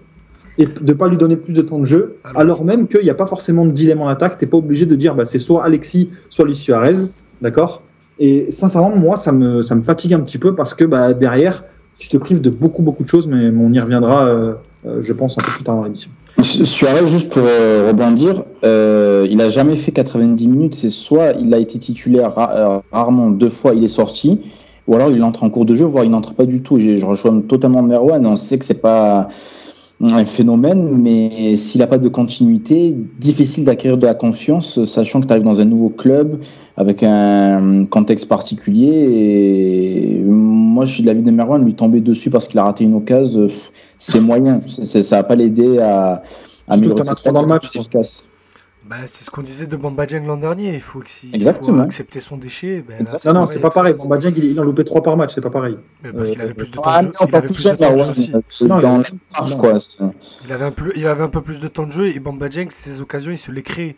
et de ne pas lui donner plus de temps de jeu, Alors- alors, même qu'il n'y a pas forcément de dilemme en attaque, tu n'es pas obligé de dire bah, c'est soit Alexis, soit Luis Suarez, d'accord? Et sincèrement, moi, ça me, ça me fatigue un petit peu parce que bah, derrière, tu te prives de beaucoup, beaucoup de choses, mais on y reviendra, euh, euh, je pense, un peu plus tard dans l'émission. Su- Suarez, juste pour euh, rebondir, euh, il a jamais fait 90 minutes. C'est soit il a été titulaire ra- rarement deux fois, il est sorti, ou alors il entre en cours de jeu, voire il n'entre pas du tout. Je, je rejoins totalement Merwan. On sait que c'est pas un phénomène, mais s'il n'a pas de continuité, difficile d'acquérir de la confiance, sachant que tu arrives dans un nouveau club avec un contexte particulier. Et moi, je suis de l'avis de Merwan, lui tomber dessus parce qu'il a raté une occasion, c'est moyen. Ça va pas l'aider à, à améliorer ses dans le match. Bah, c'est ce qu'on disait de Bamba Dieng l'an dernier. Il faut, que si- il faut Exactement. accepter son déchet. Ben, là. Non, non, c'est pas pareil. Bamba Dieng, il, il en loupait 3 par match, c'est pas pareil. Mais parce qu'il Euh, avait plus de temps Ah, de mais jeu. en Il avait que plus de jeune, temps de jeu Merwan, aussi. c'est Non, il dans a- la marche, non. quoi. c'est- Il avait un peu, il avait un peu plus de temps de jeu et Bamba Dieng, ses occasions, il se les crée.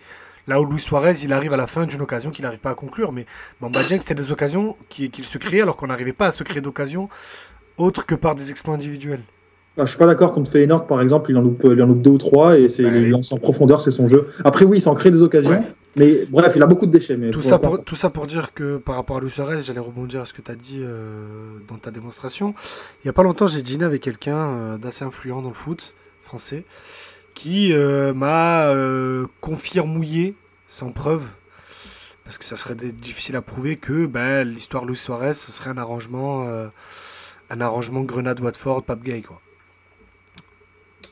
Là où Luis Suarez, il arrive à la fin d'une occasion qu'il n'arrive pas à conclure. Mais Bamba Dieng, c'était des occasions qui- qu'il se créait alors qu'on n'arrivait pas à se créer d'occasions autres que par des exploits individuels. Ah, je suis pas d'accord contre Feyenoord, par exemple, il en loupe, il en loupe deux ou trois et c'est Bah, il lance en profondeur, c'est son jeu. Après, oui, il s'en crée des occasions, mais bref, il a beaucoup de déchets. Mais Tout ça, pour, tout ça pour dire que par rapport à Luis Suarez, j'allais rebondir à ce que tu as dit euh, dans ta démonstration. Il n'y a pas longtemps, j'ai dîné avec quelqu'un euh, d'assez influent dans le foot français qui euh, m'a euh, confié mouillé, sans preuve, parce que ça serait difficile à prouver que ben, l'histoire Luis Suarez, ce serait un arrangement, euh, un arrangement Grenade-Watford, Pape Gay. Quoi.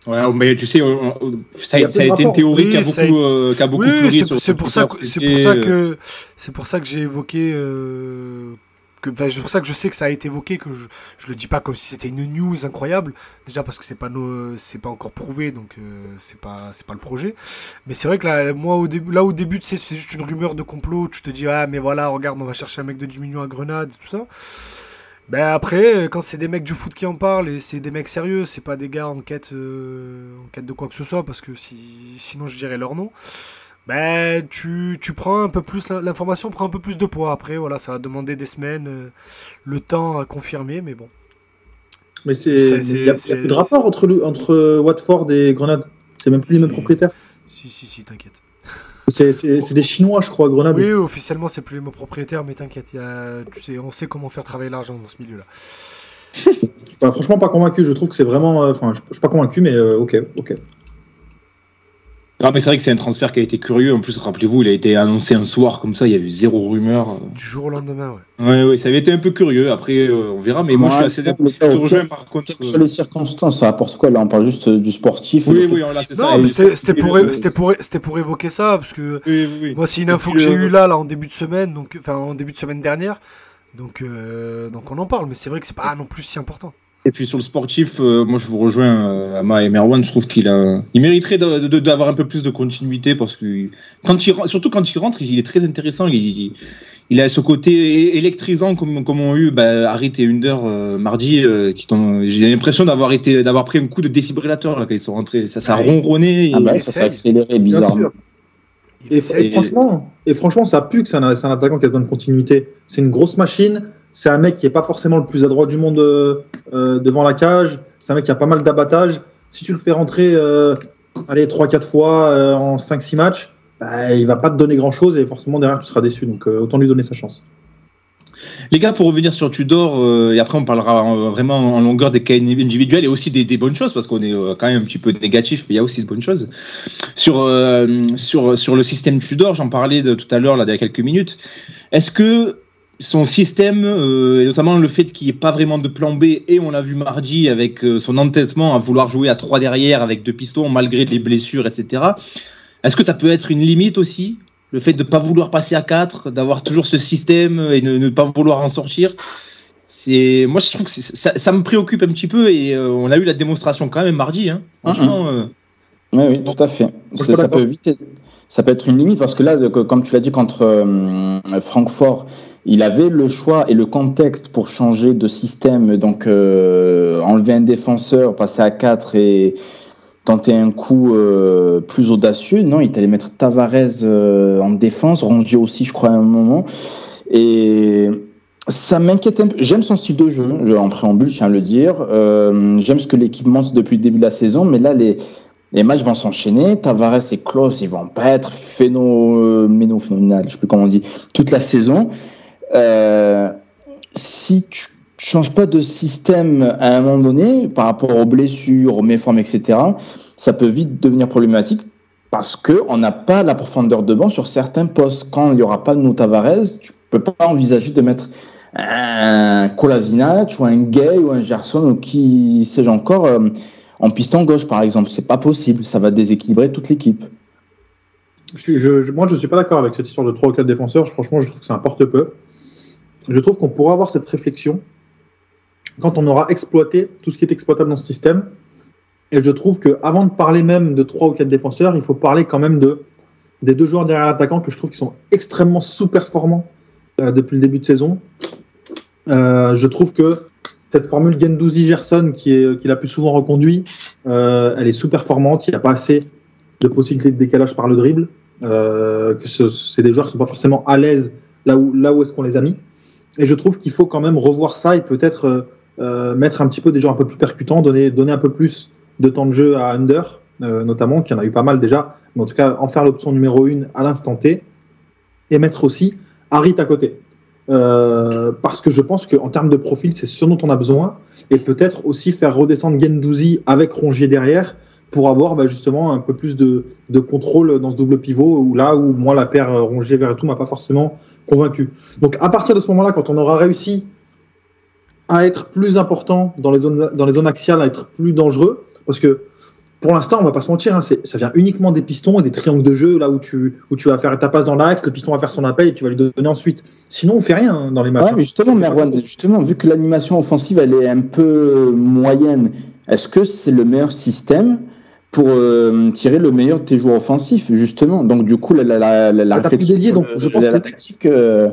Ouais, mais tu sais, on- on- ça, a ça été une théorie qui a Oui, ça a beaucoup, été- euh, qui a beaucoup Oui, fleuri c'est pour ça que c'est pour ça euh, que c'est pour ça que j'ai évoqué euh, que enfin, c'est pour ça que je sais que ça a été évoqué que je, je le dis pas comme si c'était une news incroyable déjà parce que c'est pas c'est pas encore prouvé donc euh, c'est pas c'est pas le projet. Mais c'est vrai que là moi au début là au début tu sais, c'est juste une rumeur de complot tu te dis ah mais voilà regarde on va chercher un mec de 10 millions à Grenade et tout ça ben après, quand c'est des mecs du foot qui en parlent et c'est des mecs sérieux, c'est pas des gars en quête, euh, en quête de quoi que ce soit, parce que si, sinon je dirais leur nom. Ben tu, tu prends un peu plus l'information prend un peu plus de poids. Après voilà, ça va demander des semaines, euh, le temps à confirmer, mais bon. Mais C'est- il y a, plus de rapport entre, entre Watford et Grenade. C'est même plus les mêmes propriétaires. Si si si, t'inquiète. C'est, des Chinois, je crois, Grenade. Oui, officiellement c'est plus les mots propriétaires, mais t'inquiète, tu sais, on sait comment faire travailler l'argent dans ce milieu-là. Je suis pas- franchement, pas convaincu. Je trouve que c'est vraiment. euh, Enfin, je, je suis pas convaincu, mais euh, ok, ok. Non, mais c'est vrai que c'est un transfert qui a été curieux. En plus, rappelez-vous, il a été annoncé un soir comme ça, il y a eu zéro rumeur. Du jour au lendemain, ouais. Ouais, ouais, ça avait été un peu curieux. Après, euh, on verra. Mais moi, je suis assez d'accord. Je te rejoins par contre. Que soient les circonstances, ça apporte quoi Là, on parle juste euh, du sportif. Oui, oui, fait- voilà, c'est ça. C'était c'était pour, évoquer ça, parce que Oui, oui, oui. moi, c'est une info que j'ai euh, eue là, là, en début de semaine, donc, enfin, en début de semaine dernière. Donc, euh, donc on en parle, mais c'est vrai que c'est pas non plus si important. Et puis sur le sportif, euh, moi je vous rejoins, euh, Ama et Merwan, je trouve qu'il a, il mériterait d'avoir un peu plus de continuité parce que quand il, surtout quand il rentre, il est très intéressant. Il, il, il a ce côté électrisant comme, comme ont eu bah, Harit et Under euh, mardi. euh, qui J'ai l'impression d'avoir été, d'avoir pris un coup de défibrillateur là quand ils sont rentrés. Ça, ça a Ouais. ronronné. et- Ah bah, ça s'est accéléré bizarrement. Et, franchement, et franchement, ça pue que c'est un, c'est un attaquant qui a besoin de continuité. C'est une grosse machine. C'est un mec qui est pas forcément le plus adroit du monde euh, euh, devant la cage. C'est un mec qui a pas mal d'abattage. Si tu le fais rentrer, euh, allez, 3-4 fois en 5-6 matchs, bah, il va pas te donner grand chose et forcément derrière tu seras déçu. Donc autant lui donner sa chance. Les gars, pour revenir sur Tudor, et après on parlera vraiment en longueur des cas individuels et aussi des, bonnes choses, parce qu'on est quand même un petit peu négatif, mais il y a aussi de bonnes choses. Sur, sur, sur le système Tudor, j'en parlais tout à l'heure, là, il y a quelques minutes. Est-ce que son système, euh, et notamment le fait qu'il n'y ait pas vraiment de plan B, et on l'a vu mardi avec euh, son entêtement à vouloir jouer à 3 derrière avec deux pistons malgré les blessures, etc., est-ce que ça peut être une limite aussi le fait de ne pas vouloir passer à 4, d'avoir toujours ce système et ne, ne pas vouloir en sortir, c'est moi je trouve que ça, ça me préoccupe un petit peu et euh, on a eu la démonstration quand même mardi. Hein. Franchement, Oui, oui, tout à fait. Ça peut, vite être- ça peut être une limite parce que là, comme tu l'as dit contre euh, Francfort, il avait le choix et le contexte pour changer de système, donc euh, enlever un défenseur, passer à 4 et tenter un coup euh, plus audacieux. Non, il allait mettre Tavares euh, en défense, Rongier aussi, je crois, à un moment. Et ça m'inquiète un peu. J'aime son style de jeu, je- en préambule, je tiens à le dire. J'aime ce que l'équipe montre depuis le début de la saison, mais là, les, matchs vont s'enchaîner. Tavares et Klaus, ils vont pas être phénoménal, je sais plus comment on dit, toute la saison. Euh, si tu changes pas de système à un moment donné, par rapport aux blessures, aux méformes, etc., ça peut vite devenir problématique parce que on n'a pas la profondeur de banc sur certains postes. Quand il y aura pas nous Tavares, tu peux pas envisager de mettre un Kolasinac ou un Gay ou un Gerson ou qui sais-je encore euh, en piston gauche par exemple. C'est pas possible. Ça va déséquilibrer toute l'équipe. Je, je- moi, je suis pas d'accord avec cette histoire de 3 ou 4 défenseurs. Franchement, je trouve que c'est un porte-peu. Je trouve qu'on pourra avoir cette réflexion quand on aura exploité tout ce qui est exploitable dans ce système. Et je trouve que avant de parler même de trois ou quatre défenseurs, il faut parler quand même de des deux joueurs derrière l'attaquant que je trouve qui sont extrêmement sous-performants euh, depuis le début de saison. Euh, je trouve que cette formule Gendouzi-Gerson qui est l'a plus souvent reconduit, euh, elle est sous-performante. Il n'y a pas assez de possibilités de décalage par le dribble. C'est des joueurs qui sont pas forcément à l'aise là où là où est-ce qu'on les a mis. Et je trouve qu'il faut quand même revoir ça et peut-être euh, euh, mettre un petit peu des joueurs un peu plus percutants, donner un peu plus de temps de jeu à Under, euh, notamment, qui en a eu pas mal déjà, mais en tout cas en faire l'option numéro une à l'instant T, et mettre aussi Harit à côté. Parce que je pense qu'en termes de profil, c'est ce dont on a besoin, et peut-être aussi faire redescendre Gendouzi avec Rongier derrière pour avoir bah, justement un peu plus de, de contrôle dans ce double pivot, où là où moi la paire Rongier vers tout m'a pas forcément convaincu. Donc à partir de ce moment-là, quand on aura réussi à être plus important dans les zones, dans les zones axiales, à être plus dangereux, parce que pour l'instant, on va pas se mentir, hein, ça vient uniquement des pistons et des triangles de jeu, là où tu, où tu vas faire ta passe dans l'axe, le piston va faire son appel et tu vas lui donner ensuite. Sinon, on fait rien hein, dans les matchs. Ouais, mais justement, Merwan, justement, vu que l'animation offensive elle est un peu moyenne, est-ce que c'est le meilleur système pour euh, tirer le meilleur de tes joueurs offensifs, justement Donc, du coup, la, la, la, la, T'as plus réflexion, d'ailier, donc je pense la, la que- tactique. euh,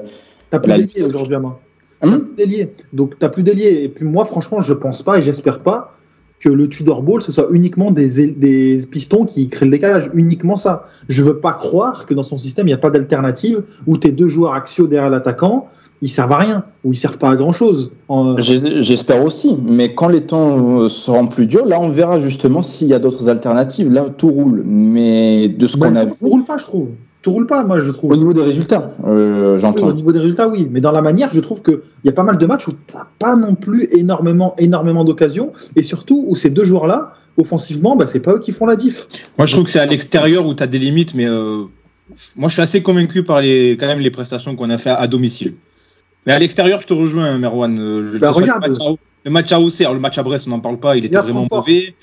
T'as plus d'ailier aujourd'hui, Ama. T'as Hum plus d'ailier. Donc t'as plus d'ailier. Et puis moi, franchement, je pense pas et j'espère pas que le Tudor Ball ce soit uniquement des, des pistons qui créent le décalage, uniquement ça. Je veux pas croire que dans son système il n'y a pas d'alternative où tes deux joueurs axiaux derrière l'attaquant ils servent à rien ou ils servent pas à grand chose. J'es- J'espère aussi, mais quand les temps euh, seront plus durs, là on verra justement s'il y a d'autres alternatives. Là tout roule, mais de ce qu'on a vu, tout roule pas, je trouve. Tout roule pas, moi je trouve. au niveau des résultats, euh, Oui, j'entends. au niveau des résultats, oui. Mais dans la manière, je trouve qu'il y a pas mal de matchs où tu pas non plus énormément, énormément d'occasions. Et surtout où ces deux joueurs-là, offensivement, bah, c'est pas eux qui font la diff. Moi, je trouve que c'est à l'extérieur où tu as des limites, mais euh, moi, je suis assez convaincu par les, quand même les prestations qu'on a fait à, à domicile. Mais à l'extérieur, je te rejoins, Merwan. Euh, Bah, regarde. Le match, à, le Auxerre, le match à Brest, on n'en parle pas, il était vraiment mauvais.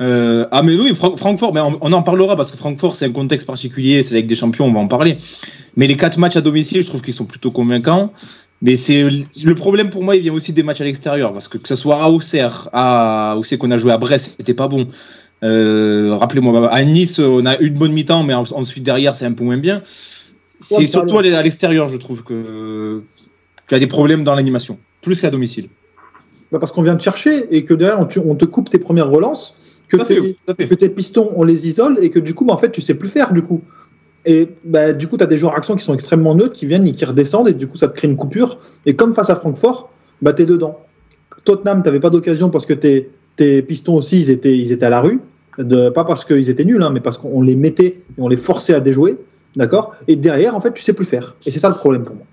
Euh, ah, mais oui, Fra- Francfort, mais on, on en parlera parce que Francfort, c'est un contexte particulier, c'est avec des champions, on va en parler. Mais les quatre matchs à domicile, je trouve qu'ils sont plutôt convaincants. Mais c'est le problème pour moi, il vient aussi des matchs à l'extérieur, parce que que ce soit à Auxerre, à Auxerre qu'on a joué à Brest, c'était pas bon. Euh, Rappelez-moi, à Nice, on a eu une bonne mi-temps, mais en- ensuite derrière, c'est un peu moins bien. C'est surtout à l'extérieur, je trouve que tu as des problèmes dans l'animation, plus qu'à domicile. Bah, parce qu'on vient te chercher et que derrière, on, te coupe tes premières relances, que tes, que pistons, on les isole et que du coup, bah, en fait, tu sais plus faire du coup. Et bah, du coup, tu as des joueurs actions qui sont extrêmement neutres, qui viennent et qui redescendent, et du coup, ça te crée une coupure. Et comme face à Francfort, bah, tu es dedans. Tottenham, tu pas d'occasion parce que tes, tes pistons aussi, ils étaient, ils étaient à la rue. De, pas parce qu'ils étaient nuls, hein, mais parce qu'on les mettait et on les forçait à déjouer. D'accord? Et derrière, en fait, tu sais plus faire. Et c'est ça le problème pour moi.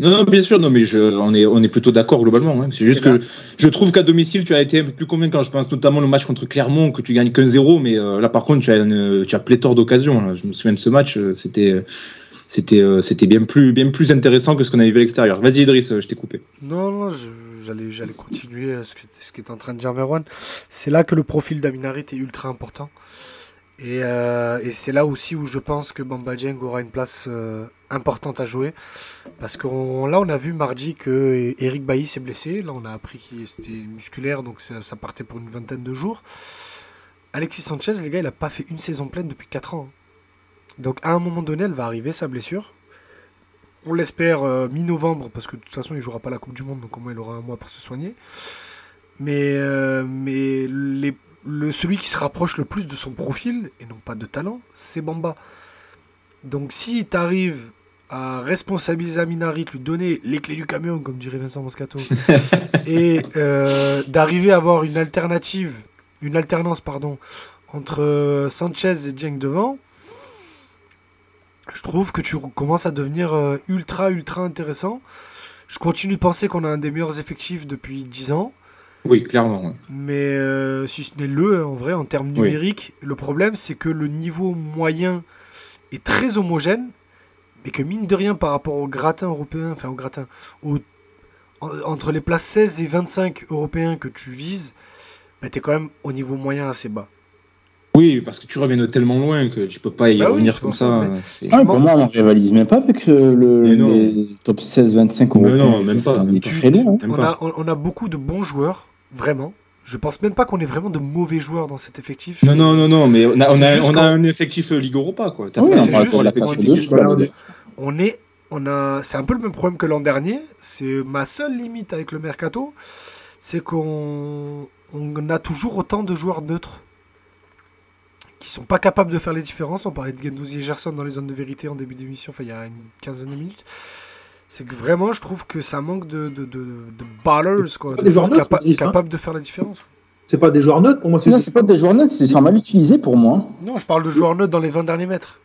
Non, non, bien sûr, non, mais je, on, est, on est plutôt d'accord globalement. hein. C'est juste que je trouve qu'à domicile, tu as été un peu plus convaincant. Je pense notamment le match contre Clermont, que tu gagnes qu'un 0, mais euh, là, par contre, tu as, une, tu as pléthore d'occasions. Je me souviens de ce match, euh, c'était, euh, c'était, euh, c'était bien plus, bien plus intéressant que ce qu'on avait vu à l'extérieur. Vas-y, Idriss, je t'ai coupé. Non, non, j'allais, j'allais continuer ce que ce qu'est en train de dire Verwan. C'est là que le profil d'Aminarit est ultra important. Et, euh, et c'est là aussi où je pense que Bamba Dieng aura une place euh, importante à jouer. Parce que là, on a vu mardi que Eric Bailly s'est blessé. Là, on a appris qu'il c'était musculaire, donc ça, partait pour une vingtaine de jours. Alexis Sanchez, les gars, il a pas fait une saison pleine depuis 4 ans. hein. Donc à un moment donné, elle va arriver, sa blessure. On l'espère euh, mi-novembre, parce que de toute façon, il jouera pas la Coupe du Monde, donc au moins il aura un mois pour se soigner. Mais, mais les, le, celui qui se rapproche le plus de son profil, et non pas de talent, c'est Bamba. Donc si tu arrives à responsabiliser Aminarit, lui donner les clés du camion, comme dirait Vincent Moscato, et euh, d'arriver à avoir une alternative, une alternance, pardon, entre euh, Sanchez et Dieng devant, je trouve que tu commences à devenir euh, ultra, ultra intéressant. Je continue de penser qu'on a un des meilleurs effectifs depuis 10 ans. Oui, clairement. ouais. Mais euh, si ce n'est le, en vrai, en termes Oui. numériques, le problème c'est que le niveau moyen est très homogène, mais que mine de rien par rapport au gratin européen, enfin au gratin, au- en- entre les places 16 et 25 européens que tu vises, bah, tu es quand même au niveau moyen assez bas. Oui, parce que tu reviens de tellement loin que tu peux pas y Bah revenir comme ça. ça, Ah, pour moi, on rivalise même pas avec euh, le, les top 16-25 Mais européens. non, même pas, même pas. très loin. hein. A, on a beaucoup de bons joueurs, vraiment. Je pense même pas qu'on ait vraiment de mauvais joueurs dans cet effectif. Non, non, non, non, mais on a, on C'est a, juste on a quand- un effectif euh, Ligue Europa, quoi. Oui, on est- on est- On est, on a, c'est un peu le même problème que l'an dernier. C'est ma seule limite avec le mercato, c'est qu'on on a toujours autant de joueurs neutres qui sont pas capables de faire les différences. On parlait de Gendouzi et Gerson dans les zones de vérité en début d'émission, enfin il y a une quinzaine de minutes. C'est que vraiment, je trouve que ça manque de, de, de, de ballers, quoi, Des de joueurs joueurs neutres, capa- hein. capables de faire la différence. C'est pas des joueurs neutres pour moi. Non, c'est pas des journées, c'est sont mal utilisés pour moi. Non, je parle de joueurs neutres dans les 20 derniers mètres.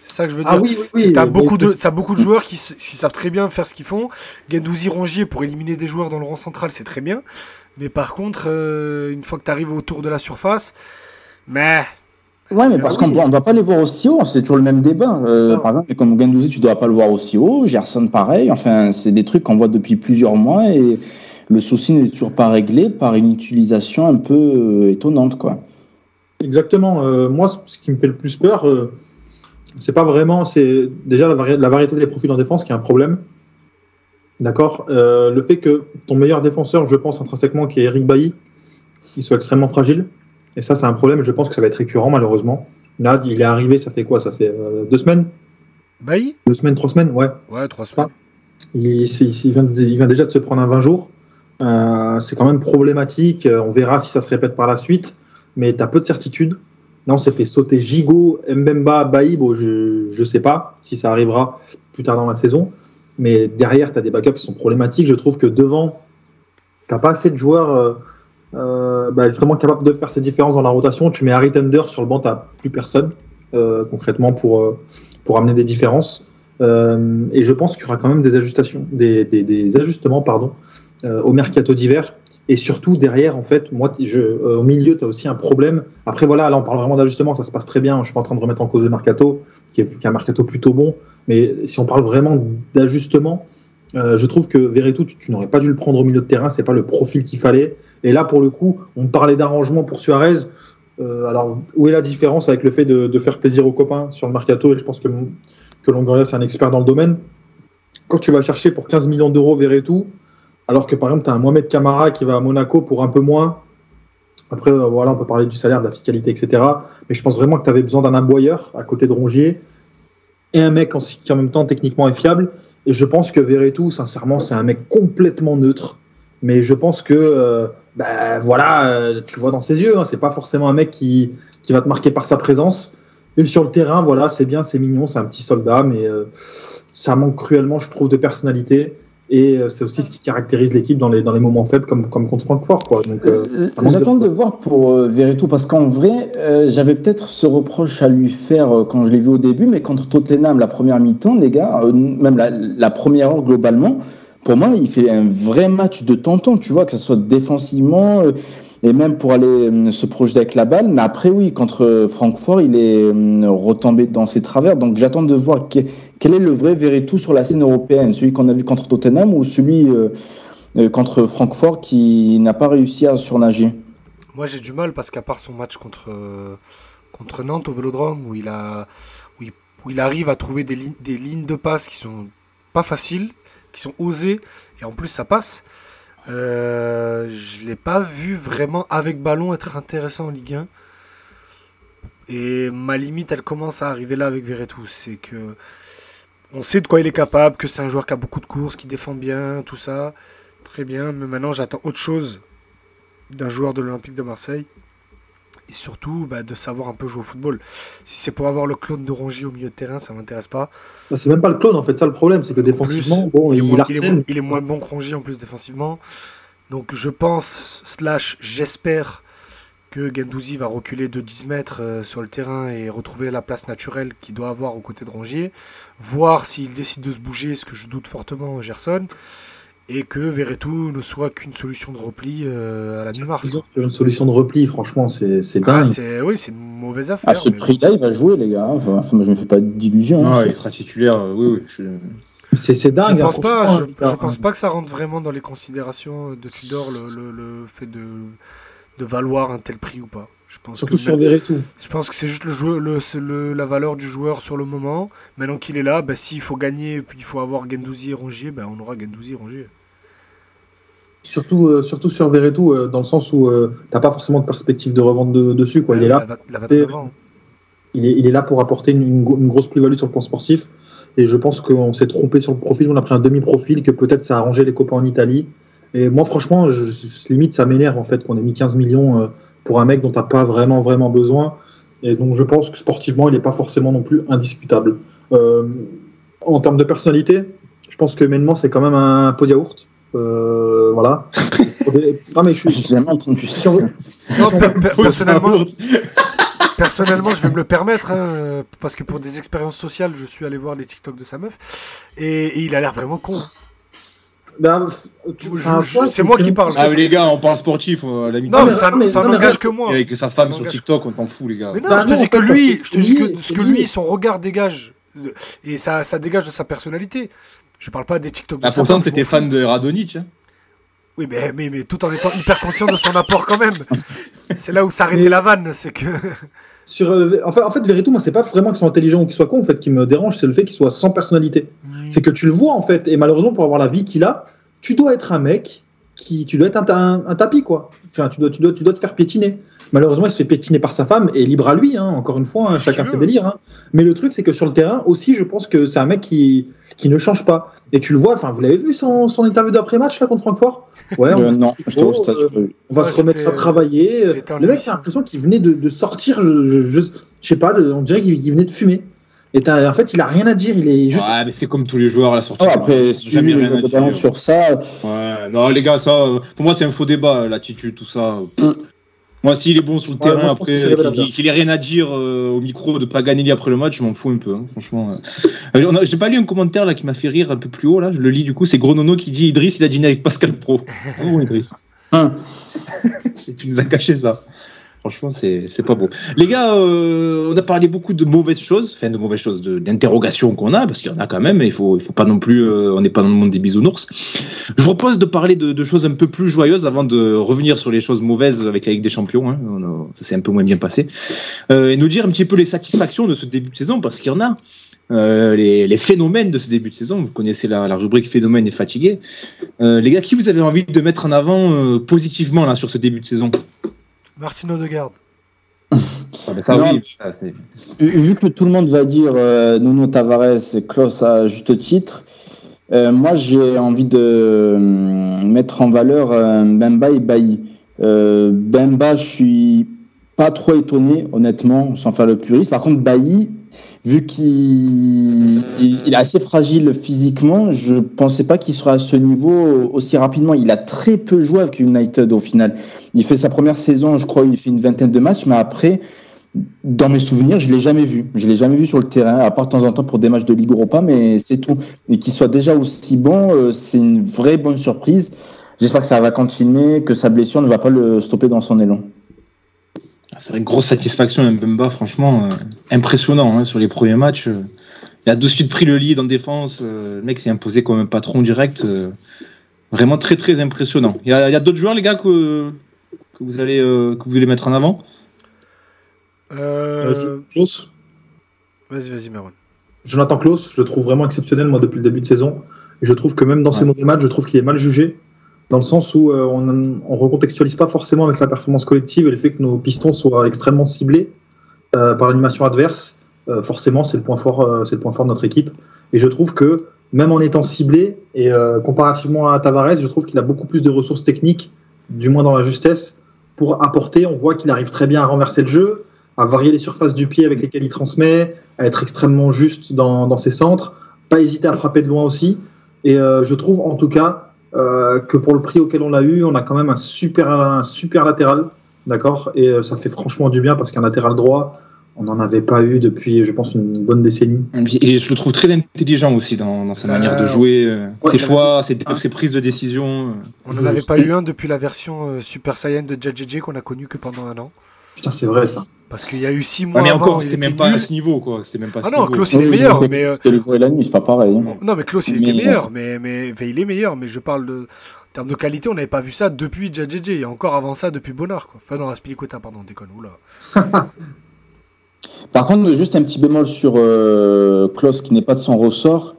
C'est ça que je veux dire. Ah oui, oui, C'est oui. T'as beaucoup de, t'as beaucoup de joueurs qui savent très bien faire ce qu'ils font. Gendouzi Rongier pour éliminer des joueurs dans le rang central, c'est très bien. Mais par contre, euh, une fois que tu arrives autour de la surface, mais Ouais, mais parce oui. qu'on ne va pas les voir aussi haut, c'est toujours le même débat. Euh, par exemple, comme Gendouzi, tu ne dois pas le voir aussi haut, Gerson pareil, enfin, c'est des trucs qu'on voit depuis plusieurs mois et le souci n'est toujours pas réglé par une utilisation un peu euh, étonnante, quoi. Exactement. Euh, moi, ce qui me fait le plus peur, c'est pas vraiment, c'est déjà la, vari- la variété des profils en défense qui est un problème. D'accord? Le fait que ton meilleur défenseur, je pense intrinsèquement, qui est Eric Bailly, il soit extrêmement fragile. Et ça, c'est un problème. Je pense que ça va être récurrent, malheureusement. Là, il est arrivé, ça fait quoi? Ça fait euh, deux semaines, Bailly? Deux semaines, trois semaines, ouais. Ouais, trois Ça. semaines. Il, vient, de- il vient déjà de se prendre un 20 jours. Euh, c'est quand même problématique. Euh, On verra si ça se répète par la suite. Mais tu as peu de certitude. Là, on s'est fait sauter Gigot, Mbemba, Bailly. Bon, je ne sais pas si ça arrivera plus tard dans la saison. Mais derrière, tu as des backups qui sont problématiques. Je trouve que devant, tu pas assez de joueurs euh, euh, bah, justement capables de faire ces différences dans la rotation. Tu mets Harry Tender sur le banc, tu plus personne euh, concrètement pour, euh, pour amener des différences. Euh, et je pense qu'il y aura quand même des ajustations, des, des, des ajustements pardon, euh, au mercato d'hiver. Et surtout derrière, en fait, moi, je, euh, au milieu, tu as aussi un problème. Après, voilà, là, on parle vraiment d'ajustement, ça se passe très bien. Je suis pas en train de remettre en cause le mercato, qui est, qui est un mercato plutôt bon. Mais si on parle vraiment d'ajustement, euh, je trouve que Verretou, tu, tu n'aurais pas dû le prendre au milieu de terrain. C'est pas le profil qu'il fallait. Et là, pour le coup, on parlait d'arrangement pour Suarez. Euh, alors, où est la différence avec le fait de, faire plaisir aux copains sur le mercato? Et je pense que, que Longoria, c'est un expert dans le domaine. Quand tu vas chercher pour 15 millions d'euros Verretou, alors que par exemple, tu as un Mohamed Camara qui va à Monaco pour un peu moins. Après, euh, voilà, on peut parler du salaire, de la fiscalité, etc. Mais je pense vraiment que tu avais besoin d'un aboyeur à côté de Rongier et un mec qui en même temps techniquement est fiable. Et je pense que Verretou, sincèrement, c'est un mec complètement neutre. Mais je pense que, euh, ben voilà, euh, tu vois dans ses yeux, hein, c'est pas forcément un mec qui, qui va te marquer par sa présence. Et sur le terrain, voilà, c'est bien, c'est mignon, c'est un petit soldat, mais euh, ça manque cruellement, je trouve, de personnalité. Et euh, c'est aussi ce qui caractérise l'équipe dans les, dans les moments faibles, comme, comme contre Francfort. Quoi. Donc, euh, Euh, J'attends de- de voir pour euh, Verretou parce qu'en vrai, euh, j'avais peut-être ce reproche à lui faire quand je l'ai vu au début, mais contre Tottenham, la première mi-temps, les gars, même la, la première heure globalement, pour moi, il fait un vrai match de tonton, tu vois, que ce soit défensivement et même pour aller euh, se projeter avec la balle. Mais après, oui, contre Francfort, il est euh, retombé dans ses travers. Donc j'attends de voir que- quel est le vrai Verretou sur la scène européenne, celui qu'on a vu contre Tottenham ou celui euh, euh, contre Francfort qui n'a pas réussi à surnager? Moi, j'ai du mal parce qu'à part son match contre, euh, contre Nantes au Vélodrome, où il, a, où, il, où il arrive à trouver des, lignes des lignes de passe qui sont pas faciles, qui sont osées, et en plus ça passe, euh, je l'ai pas vu vraiment avec ballon être intéressant en Ligue 1. Et ma limite, elle commence à arriver là avec Verretou. C'est que on sait de quoi il est capable, que c'est un joueur qui a beaucoup de courses, qui défend bien, tout ça. Très bien, mais maintenant j'attends autre chose d'un joueur de l'Olympique de Marseille. Et surtout bah, de savoir un peu jouer au football. Si c'est pour avoir le clone de Rongier au milieu de terrain, ça m'intéresse pas. Bah, c'est même pas le clone, en fait, ça le problème, c'est que En défensivement, plus, bon, il, est il, moins, il, est harcèle. moins, il est moins bon que Rongier en plus défensivement. Donc je pense, slash j'espère que Gendouzi va reculer de 10 mètres euh, sur le terrain et retrouver la place naturelle qu'il doit avoir aux côtés de Rongier. Voir s'il décide de se bouger, ce que je doute fortement Gerson. Et que Verretou ne soit qu'une solution de repli euh, à la mi-mars. Une solution de repli, franchement, c'est c'est Ah, dingue. c'est, oui, c'est une mauvaise affaire. À ce prix-là, il va jouer, les gars. Enfin, enfin, moi, je me fais pas d'illusions. Ah, hein. il sera titulaire, euh, oui, oui. je- c'est c'est dingue. Je hein, pense pas, je, hein. pense pas que ça rentre vraiment dans les considérations de Tudor le, le, le fait de, de valoir un tel prix ou pas. Je pense Surtout que sur Verretou. Je pense que c'est juste le joueur, le, c'est le- la valeur du joueur sur le moment. Maintenant qu'il est là, bah, s'il faut gagner, puis il faut avoir Gendouzi et Rongier, bah, on aura Gendouzi et Rongier. Surtout, euh, surtout sur Verretou, euh, dans le sens où euh, t'as pas forcément de perspective de revente de- dessus. Quoi. Il est là. La, la 29 ans. Il est, il est là pour apporter une, une go- une grosse plus-value sur le plan sportif. Et je pense qu'on s'est trompé sur le profil. On a pris un demi-profil, que peut-être ça a arrangé les copains en Italie. Et moi, franchement, je, limite, ça m'énerve en fait qu'on ait mis 15 millions euh, pour un mec dont t'as pas vraiment, vraiment besoin. Et donc, je pense que sportivement, il n'est pas forcément non plus indiscutable. Euh, en termes de personnalité, je pense que humainement, c'est quand même un pot de yaourt. Euh, voilà. non, mais je suis. J'ai jamais entendu si ça. Non, per- per- personnellement, personnellement, je vais me le permettre, hein, parce que pour des expériences sociales, je suis allé voir les TikTok de sa meuf, et, et il a l'air vraiment con. Ben, point, c'est moi qui parle. Ah, mais les gars, on parle sportif, euh. Non, mais ça, n'engage que moi. Avec sa femme sur TikTok, on s'en fout, les gars. Mais non, Bah je te non, dis que lui, je te dis que ce que lui- son regard dégage, et ça, ça dégage de sa personnalité. Je parle pas des TikTok de Ah, pourtant, t'étais fan de Radonic. Hein. Oui, mais, mais, mais tout en étant hyper conscient de son apport quand même. C'est là où s'arrêtait la vanne, c'est que. Sur, euh, en fait, en fait Verretou, moi, c'est pas vraiment qu'ils soit intelligent ou qu'ils soit con, en fait, qui me dérange, c'est le fait qu'il soit sans personnalité. C'est que tu le vois, en fait, et malheureusement, pour avoir la vie qu'il a, tu dois être un mec qui, tu dois être un, ta- un- un tapis, quoi. Enfin, tu dois, tu dois, tu dois te faire piétiner. Malheureusement, il se fait piétiner par sa femme, et libre à lui, hein, encore une fois, hein, chacun qu'il ses délires. hein. Mais le truc, c'est que sur le terrain, aussi, je pense que c'est un mec qui, qui ne change pas. Et tu le vois, enfin, vous l'avez vu son, son interview d'après-match, là, contre Francfort? Ouais, on- Euh, non, j'étais au stade. vu. on va Ouais, se remettre à travailler. Le mec, j'ai l'impression qu'il venait de, de sortir, je, je, je, je sais pas, de- on dirait qu'il venait de fumer. Et en fait, il a rien à dire, il est juste. Ouais, mais c'est comme tous les joueurs à la sortie. Ah, après, si tu Jamais rien à dire. sur ça, Ouais, non, les gars, ça, euh, pour moi, c'est un faux débat, l'attitude, tout ça. Moi, s'il est bon sur le Ouais, terrain, moi, après, c'est qu'il révélateur. qu'il ait rien à dire euh, au micro, de pas gagner après le match, je m'en fous un peu, hein, franchement. Euh, a- J'ai pas lu un commentaire là qui m'a fait rire un peu plus haut, là, je le lis du coup, c'est Gronono qui dit Idriss, il a dîné avec Pascal Pro. Oh, Idriss. Hein. tu nous as caché ça. Franchement, c'est pas beau. Les gars, euh, on a parlé beaucoup de mauvaises choses, enfin de mauvaises choses, d'interrogations qu'on a, parce qu'il y en a quand même, et il faut, il faut pas non plus, euh, on n'est pas dans le monde des bisounours. Je vous propose de parler de, choses un peu plus joyeuses avant de revenir sur les choses mauvaises avec la Ligue des Champions. hein. Ça s'est un peu moins bien passé. Euh, et nous dire un petit peu les satisfactions de ce début de saison, parce qu'il y en a. Les, les phénomènes de ce début de saison, vous connaissez la, rubrique phénomène et fatigué. Les gars, qui vous avez envie de mettre en avant positivement là sur ce début de saison? Martino de garde. Ah, ben ça, Non. oui, ça, c'est- vu vu que tout le monde va dire euh, Nuno Tavares et Klaus à juste titre, euh, moi j'ai envie de euh, mettre en valeur euh, Bemba et Bailly. Euh, Bemba, je suis pas trop étonné, honnêtement, sans faire le puriste. Par contre, Bailly, vu qu'il il- il est assez fragile physiquement, je pensais pas qu'il serait à ce niveau aussi rapidement. Il a très peu joué avec United au final. Il fait sa première saison, je crois, il fait une vingtaine de matchs, mais après, dans mes souvenirs, je l'ai jamais vu. Je l'ai jamais vu sur le terrain, à part de temps en temps pour des matchs de Ligue Europa, mais c'est tout. Et qu'il soit déjà aussi bon, euh, c'est une vraie bonne surprise. J'espère que ça va continuer, que sa blessure ne va pas le stopper dans son élan. C'est une grosse satisfaction, Mbemba, franchement, euh, impressionnant hein, sur les premiers matchs. euh. il a de suite pris le lead en défense. euh, le mec s'est imposé comme un patron direct. euh, vraiment très très impressionnant. Il y a, il y a d'autres joueurs, les gars, que, que, vous allez, euh, que vous voulez mettre en avant? Euh, Vas-y, Klaus. Vas-y, vas-y, Merwan. Jonathan Klaus, je le trouve vraiment exceptionnel, moi, depuis le début de saison. Et je trouve que même dans ses Ouais. mauvais matchs, je trouve qu'il est mal jugé, dans le sens où euh, on ne recontextualise pas forcément avec la performance collective et le fait que nos pistons soient extrêmement ciblés euh, par l'animation adverse. Euh, forcément, c'est le, point fort, c'est le point fort de notre équipe. Et je trouve que, même en étant ciblé, et comparativement à Tavares, je trouve qu'il a beaucoup plus de ressources techniques, du moins dans la justesse, pour apporter. On voit qu'il arrive très bien à renverser le jeu, à varier les surfaces du pied avec lesquelles il transmet, à être extrêmement juste dans, dans ses centres, pas hésiter à frapper de loin aussi. Et je trouve en tout cas que pour le prix auquel on l'a eu, on a quand même un super, un super latéral, d'accord? Et euh, ça fait franchement du bien parce qu'un latéral droit, on n'en avait pas eu depuis, je pense, une bonne décennie. Et je le trouve très intelligent aussi dans, dans sa Euh, manière de jouer, euh, ouais, ses choix, ses, ses prises de décision. euh. On n'en avait pas eu un depuis la version euh, Super Saiyan de JJJ qu'on a connu que pendant un an. Putain, c'est vrai ça. Parce qu'il y a eu six Ouais, mois mais encore, c'était était même pas à nul. ce niveau, quoi. C'était même pas Ah ce non, niveau. Klaus, il est meilleur, c'était- mais, C'était le jour et la nuit, c'est pas pareil. hein. Non, mais Klaus, il était meilleur, mais, mais enfin, il est meilleur, mais je parle de, En termes de qualité, on n'avait pas vu ça depuis JJJ et encore avant ça depuis Bonnard. Quoi. Enfin, non, Aspilicueta, pardon, déconne. Oula. Par contre, juste un petit bémol sur euh, Klaus qui n'est pas de son ressort,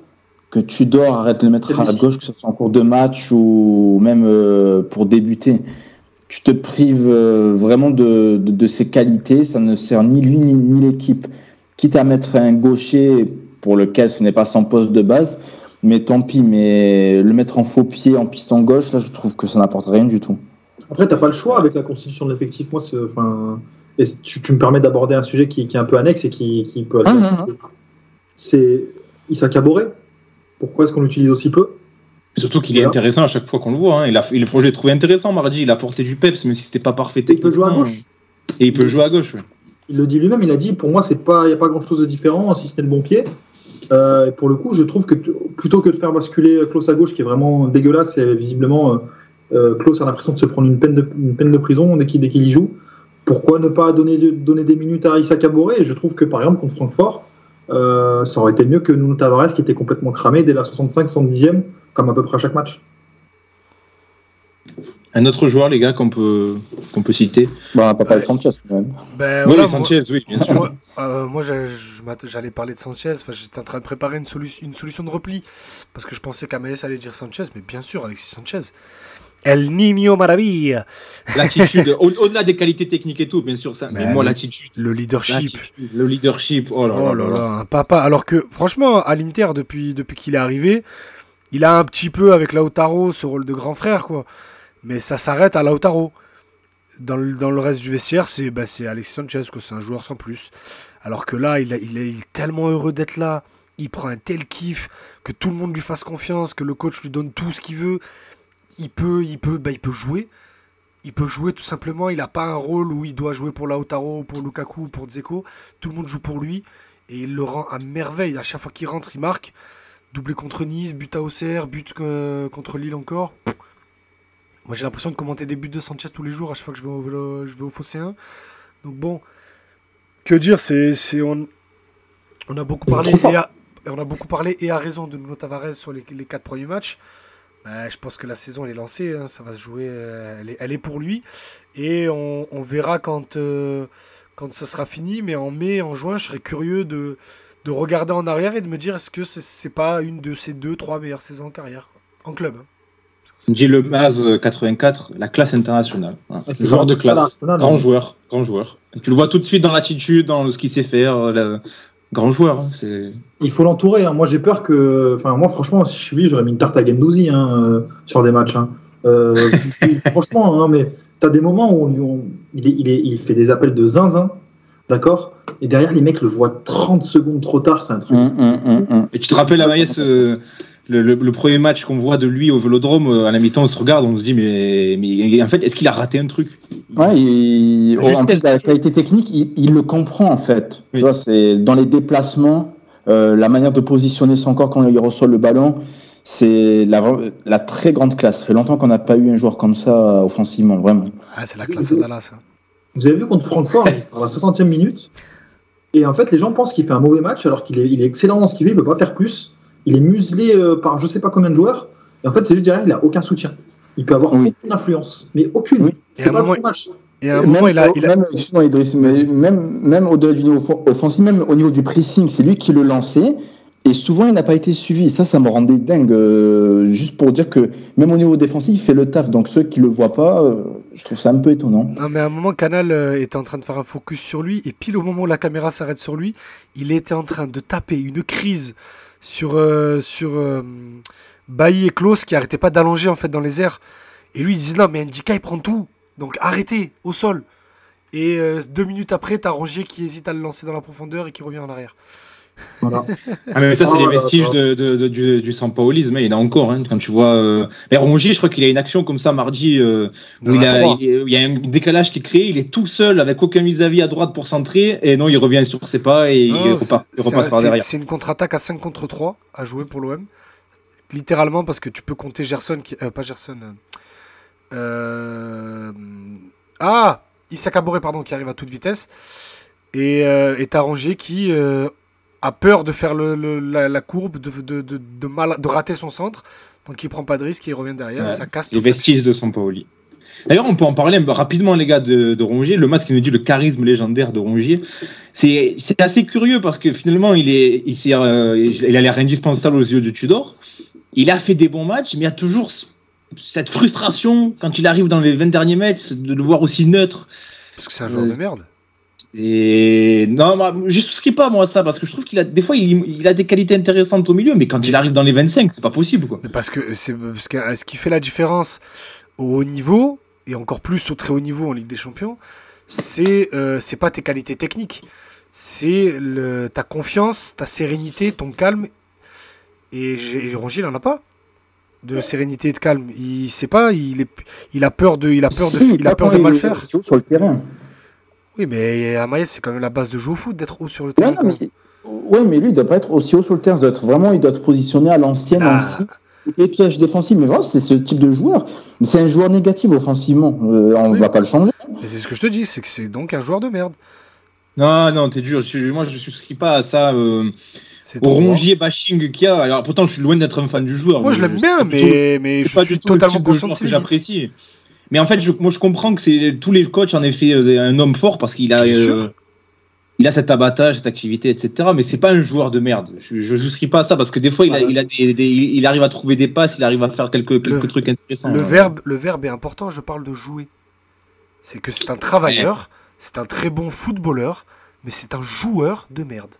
que tu dors, arrête de le mettre à gauche, que ce soit en cours de match ou même euh, pour débuter. Tu te prives euh, vraiment de, de, de ses qualités, ça ne sert ni lui ni, ni l'équipe. Quitte à mettre un gaucher pour lequel ce n'est pas son poste de base, mais tant pis, mais le mettre en faux pied, en piston gauche, là je trouve que ça n'apporte rien du tout. Après, t'as pas le choix avec la constitution de l'effectif. Moi, enfin, et tu, tu me permets d'aborder un sujet qui, qui est un peu annexe et qui, qui peut. Ah, non, non. C'est Issa Caboret. Pourquoi est-ce qu'on l'utilise aussi peu? Surtout qu'il est intéressant à chaque fois qu'on le voit. hein. Il a, il, faut, je l'ai trouvé intéressant mardi. Il a porté du peps, même si c'était pas parfait. Il peut jouer à gauche. Et il peut jouer à gauche. ouais. Il le dit lui-même. Il a dit pour moi, c'est pas, il y a pas grand-chose de différent si ce n'est le bon pied. Euh, pour le coup, je trouve que plutôt que de faire basculer Klaus à gauche, qui est vraiment dégueulasse, et visiblement, euh, euh, Klaus a l'impression de se prendre une peine de, une peine de prison dès qu'il dès qu'il y joue. Pourquoi ne pas donner, donner des minutes à Issa Caboret Et je trouve que par exemple contre Francfort, euh, ça aurait été mieux que Nuno Tavares qui était complètement cramé dès la 65-70e, comme à peu près à chaque match. Un autre joueur, les gars, qu'on peut, qu'on peut citer? N'a pas parlé Ouais. de Sanchez quand même. Ben, oui, voilà, Sanchez, oui, bien Moi, sûr. moi, euh, moi, j'allais parler de Sanchez. Enfin, j'étais en train de préparer une, solu- une solution de repli parce que je pensais qu'Amaes allait dire Sanchez, mais bien sûr, Alexis Sanchez. El Niño Maravilla. L'attitude, au- au-delà des qualités techniques et tout, bien sûr, ça. Mais Ben, moi, l'attitude. Le leadership. Le leadership. Oh là Oh là là là. là, un papa. Alors que, franchement, à l'Inter, depuis, depuis qu'il est arrivé, il a un petit peu, avec Lautaro, ce rôle de grand frère, quoi. Mais ça s'arrête à Lautaro. Dans le, dans le reste du vestiaire, c'est bah, Alexis Sanchez, quoi. C'est un joueur sans plus. Alors que là, il, a- il est, il est tellement heureux d'être là. Il prend un tel kiff, que tout le monde lui fasse confiance, que le coach lui donne tout ce qu'il veut. Il peut, il peut, bah, il peut jouer. Il peut jouer tout simplement. Il n'a pas un rôle où il doit jouer pour Lautaro, pour Lukaku, pour Dzeko. Tout le monde joue pour lui et il le rend à merveille. À chaque fois qu'il rentre, il marque. Doublé contre Nice, but à Auxerre, but euh, contre Lille encore. Pff. Moi j'ai l'impression de commenter des buts de Sanchez tous les jours à chaque fois que je vais au, vélo- je vais au Fossé 1. Donc bon, que dire, c'est, c'est on, on a beaucoup parlé et à, on a beaucoup parlé et à raison de Nuno Tavares sur les, les quatre premiers matchs. Bah, je pense que la saison elle est lancée, hein, ça va se jouer, euh, elle, est, elle est pour lui et on, on verra quand euh, quand ça sera fini. Mais en mai, en juin, je serais curieux de de regarder en arrière et de me dire est-ce que c'est, c'est pas une de ses deux, trois meilleures saisons en carrière quoi. en club. hein. Dit le Maz euh, 84, la classe internationale. Il faut Joueur de classe. Grand non. joueur. Grand joueur. Tu le vois tout de suite dans l'attitude, dans ce qu'il sait faire. euh, le- Grand joueur. hein, c'est- Il faut l'entourer. hein. Moi, j'ai peur que. Enfin, moi, franchement, si je suis lui, j'aurais mis une tarte à Gendouzi hein, euh, sur des matchs. hein. Euh, franchement, non, mais tu as des moments où on, lui- on- il, est- il, est- il fait des appels de zinzin, d'accord? Et derrière, les mecs le voient 30 secondes trop tard. C'est un truc. Hum, hum, hum. Et tu te rappelles, Amaïs, euh, le, le- le premier match qu'on voit de lui au vélodrome, euh, à la mi-temps, on se regarde, on se dit, mais, mais en fait, est-ce qu'il a raté un truc? Ouais, il- Juste en elle- la qualité technique, il, il le comprend en fait. Oui. Tu vois, c'est dans les déplacements, euh, la manière de positionner son corps quand il reçoit le ballon, c'est la, la très grande classe. Ça fait longtemps qu'on n'a pas eu un joueur comme ça offensivement, vraiment. Ah, c'est la classe à Dallas. hein. Vous avez vu contre Francfort, à la 60e minute. Et en fait, les gens pensent qu'il fait un mauvais match alors qu'il est, il est excellent dans ce qu'il fait, il ne peut pas faire plus. Il est muselé euh, par je sais pas combien de joueurs. Et en fait, c'est juste derrière, il a aucun soutien. Il peut avoir Oui. aucune influence, mais aucune. Oui. Et C'est un pas le match. Et à un même, moment, il a, il a- même, excuse-moi, Idriss, mais même, même au-delà du niveau offensif, même au niveau du pressing, c'est lui qui le lançait. Et souvent, il n'a pas été suivi. Ça, ça me rendait dingue. euh, juste pour dire que même au niveau défensif, il fait le taf. Donc ceux qui le voient pas, euh, je trouve ça un peu étonnant. Non, mais à un moment, Canal euh, était en train de faire un focus sur lui, et pile au moment où la caméra s'arrête sur lui, il était en train de taper une crise sur, euh, sur euh, Bailly et Klaus qui arrêtaient pas d'allonger en fait dans les airs. Et lui, il disait non, mais Ndika il prend tout, donc arrêtez au sol. Et euh, deux minutes après, t'as Rongier qui hésite à le lancer dans la profondeur et qui revient en arrière. Voilà. Ah, mais ça, c'est Ah, les vestiges de, de- de- du, du Sampaolisme. Il y en a encore. Hein, quand tu vois. Euh... Mais Rongier, je crois qu'il a une action comme ça mardi euh, où il, a, il, y a un décalage qui est créé. Il est tout seul avec aucun vis-à-vis à droite pour centrer. Et non, il revient sur ses pas et il repart, repasse par derrière. C'est une contre-attaque à 5 contre 3 à jouer pour l'OM. Littéralement parce que tu peux compter Gerson, qui, euh, pas Gerson. ah Issa Kabore, pardon, qui arrive à toute vitesse. Et, euh, et t'as Rongier qui euh, a peur de faire le, le- la, la courbe, de, de, de, de mal, de rater son centre. Donc il prend pas de risque, il revient derrière, Ouais. et ça casse Les tout le vestiges de Sampaoli. D'ailleurs, on peut en parler un peu rapidement, les gars, de, de Rongier. Le masque qui nous dit le charisme légendaire de Rongier. C'est assez curieux parce que finalement, il, est, il, euh, il a l'air indispensable aux yeux de Tudor. Il a fait des bons matchs, mais il y a toujours ce- cette frustration quand il arrive dans les 20 derniers mètres de le voir aussi neutre. Parce que c'est un joueur de merde. Et non, je ne souscris pas moi à ça parce que je trouve qu'il a des fois il, il a des qualités intéressantes au milieu, mais quand il arrive dans les 25, c'est pas possible quoi. Parce que c'est parce que euh, ce qui fait la différence au haut niveau et encore plus au très haut niveau en Ligue des Champions, c'est euh, c'est pas tes qualités techniques, c'est ta confiance, ta sérénité, ton calme. Et, et Rongier, il en a pas de sérénité et de calme. Il sait pas, il est, il a peur de, il a peur de, il a peur de mal faire. sur le terrain. Oui, mais à Maïs, c'est quand même la base de jouer au foot d'être haut sur le terrain. mais, ouais, mais lui, il doit pas être aussi haut sur le terrain. Il doit être vraiment, il doit être positionné à l'ancienne, Ah. en 6, et tout âge défensif. Mais vraiment, c'est ce type de joueur. C'est un joueur négatif offensivement. Euh, on Oui. va pas le changer. Et c'est ce que je te dis, c'est que c'est donc un joueur de merde. Non, non, t'es dur. Je- moi, je ne souscris pas à ça. euh, C'est au rongier bashing qu'il y a. Alors pourtant, je suis loin d'être un fan du joueur. Moi, je mais l'aime bien, mais, mais je pas suis du tout le totalement conscient que j'apprécie. Mais en fait, je, moi, je comprends que c'est tous les coachs en effet euh, un homme fort parce qu'il a, euh, il a cet abattage, cette activité, etc. Mais c'est pas un joueur de merde. Je, je souscris pas à ça parce que des fois, il, a, il, a des, des- il arrive à trouver des passes, il arrive à faire quelques, quelques Le- trucs intéressants. Le verbe, le verbe est important, je parle de jouer. C'est que c'est un travailleur, c'est un très bon footballeur, mais c'est un joueur de merde.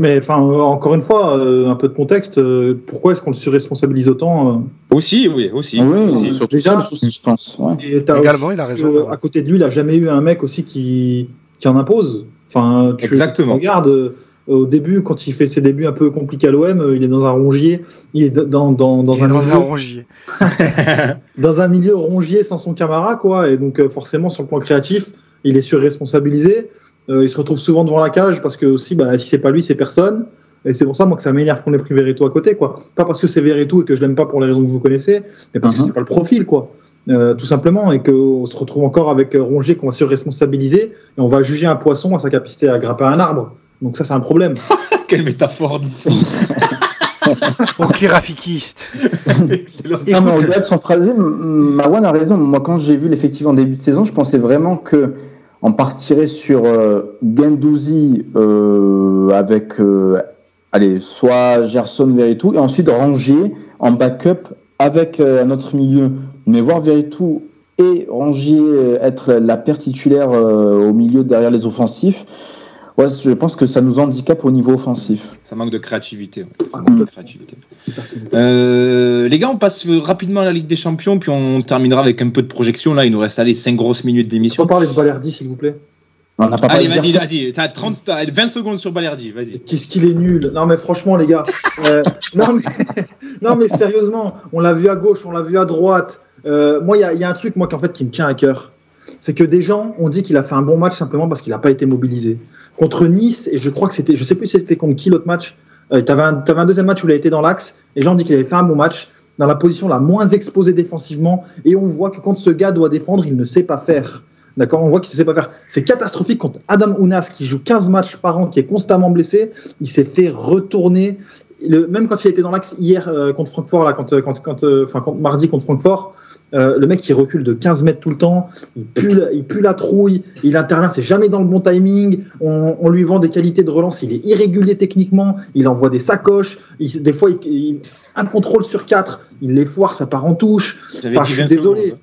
Mais enfin, euh, encore une fois, euh, un peu de contexte. euh, pourquoi est-ce qu'on le surresponsabilise autant euh Aussi, oui, aussi. Oui, Aussi. surtout ça le souci, je pense. Ouais. Et Également, aussi- il a parce raison, que, ouais. À côté de lui, il a jamais eu un mec aussi qui, qui en impose. Enfin, tu Exactement. regardes euh, au début, quand il fait ses débuts un peu compliqués à l'OM, euh, il est dans un rongier, il est dans, dans, dans, Il est un, dans milieu, un rongier. dans un milieu rongier sans son camarade, quoi. Et donc, euh, forcément, sur le plan créatif, il est surresponsabilisé. Euh, il se retrouve souvent devant la cage parce que aussi, bah, si c'est pas lui, c'est personne. Et c'est pour ça, moi, que ça m'énerve qu'on ait pris Verretou à côté, quoi. Pas parce que c'est Verretou et que je l'aime pas pour les raisons que vous connaissez, mais parce que Mhm. c'est pas le profil, quoi. Euh, tout simplement, et qu'on se retrouve encore avec euh, Rongier qu'on va surresponsabiliser et on va juger un poisson à sa capacité à grimper à un arbre. Donc ça, c'est un problème. Quelle métaphore. Ok, Rafiki. Non, mais Écoute, au-delà de son phrasé, M- Marwan a raison. Moi, quand j'ai vu l'effectif en début de saison, je pensais vraiment que on partirait sur euh, Gendouzi euh, avec, euh, allez, soit Gerson, Veritou, et ensuite Rangier en backup avec autre milieu. Mais voir Veritou et Rangier être la paire titulaire au milieu derrière les offensifs, ouais, je pense que ça nous handicape au niveau offensif. Ça manque de créativité. ouais. Ça manque de créativité. Euh, les gars, on passe rapidement à la Ligue des Champions, puis on terminera avec un peu de projection. Là, il nous reste allez, 5 grosses minutes On d'émission. peut parler de Balerdi, s'il vous plaît. On n'a pas Allez, vas-y, vas-y. T'as 30, t'as 20 secondes sur Balerdi, vas-y. Qu'est-ce qu'il est nul. Non, mais franchement, les gars. euh, non, mais, non, mais sérieusement, on l'a vu à gauche, on l'a vu à droite. Euh, moi, il y a, il y a un truc moi, qu'en fait, qui me tient à cœur. C'est que des gens ont dit qu'il a fait un bon match simplement parce qu'il n'a pas été mobilisé. Contre Nice, et je crois que c'était, je sais plus c'était contre qui l'autre match. Euh, tu avais, un deuxième match où il a été dans l'axe. Et les gens dit qu'il avait fait un bon match dans la position la moins exposée défensivement. Et on voit que quand ce gars doit défendre, il ne sait pas faire. D'accord? On voit qu'il ne sait pas faire. C'est catastrophique contre Adam Ounas, qui joue 15 matchs par an, qui est constamment blessé. Il s'est fait retourner. Le, même quand il été dans l'axe hier euh, contre Francfort, là, quand, quand, quand, euh, enfin, quand- mardi contre Francfort, euh, le mec il recule de 15 mètres tout le temps, il pue, la- il pue la trouille, il intervient, c'est jamais dans le bon timing, on, on lui vend des qualités de relance, il est irrégulier techniquement, il envoie des sacoches, il- des fois il, un contrôle sur quatre, il les foire, ça part en touche. Enfin, je suis 20 désolé. secondes.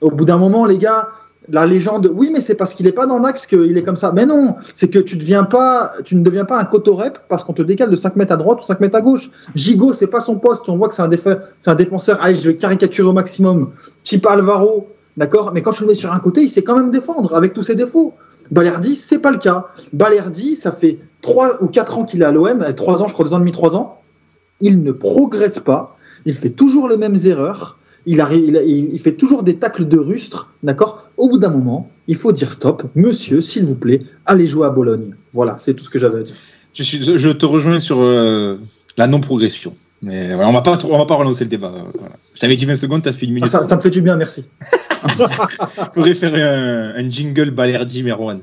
Au bout d'un moment, les gars, la légende, oui, mais c'est parce qu'il n'est pas dans l'axe qu'il est comme ça. Mais non, c'est que tu, deviens pas, tu ne deviens pas un cotorep parce qu'on te décale de 5 mètres à droite ou 5 mètres à gauche. Gigot, c'est pas son poste. On voit que c'est un, défenseur. Allez, je vais caricaturer au maximum. Chipa Alvaro, d'accord? Mais quand tu le mets sur un côté, il sait quand même défendre avec tous ses défauts. Balerdi, c'est pas le cas. Balerdi, ça fait 3 ou 4 ans qu'il est à l'OM, 3 ans, je crois, 2 ans et demi, 3 ans. Il ne progresse pas. Il fait toujours les mêmes erreurs. Il, arrive, il, il- il fait toujours des tacles de rustre, d'accord? Au bout d'un moment, il faut dire stop. Monsieur, s'il vous plaît, allez jouer à Bologne. Voilà, c'est tout ce que j'avais à dire. Je, suis, je te rejoins sur euh, la non-progression. Mais voilà, on va pas trop- on va pas relancer le débat. Voilà. Je t'avais dit 20 secondes, t'as fait une Ah, minute. ça, ça me fait du bien, merci. Faudrait faire un, un jingle Balerdi Merwan.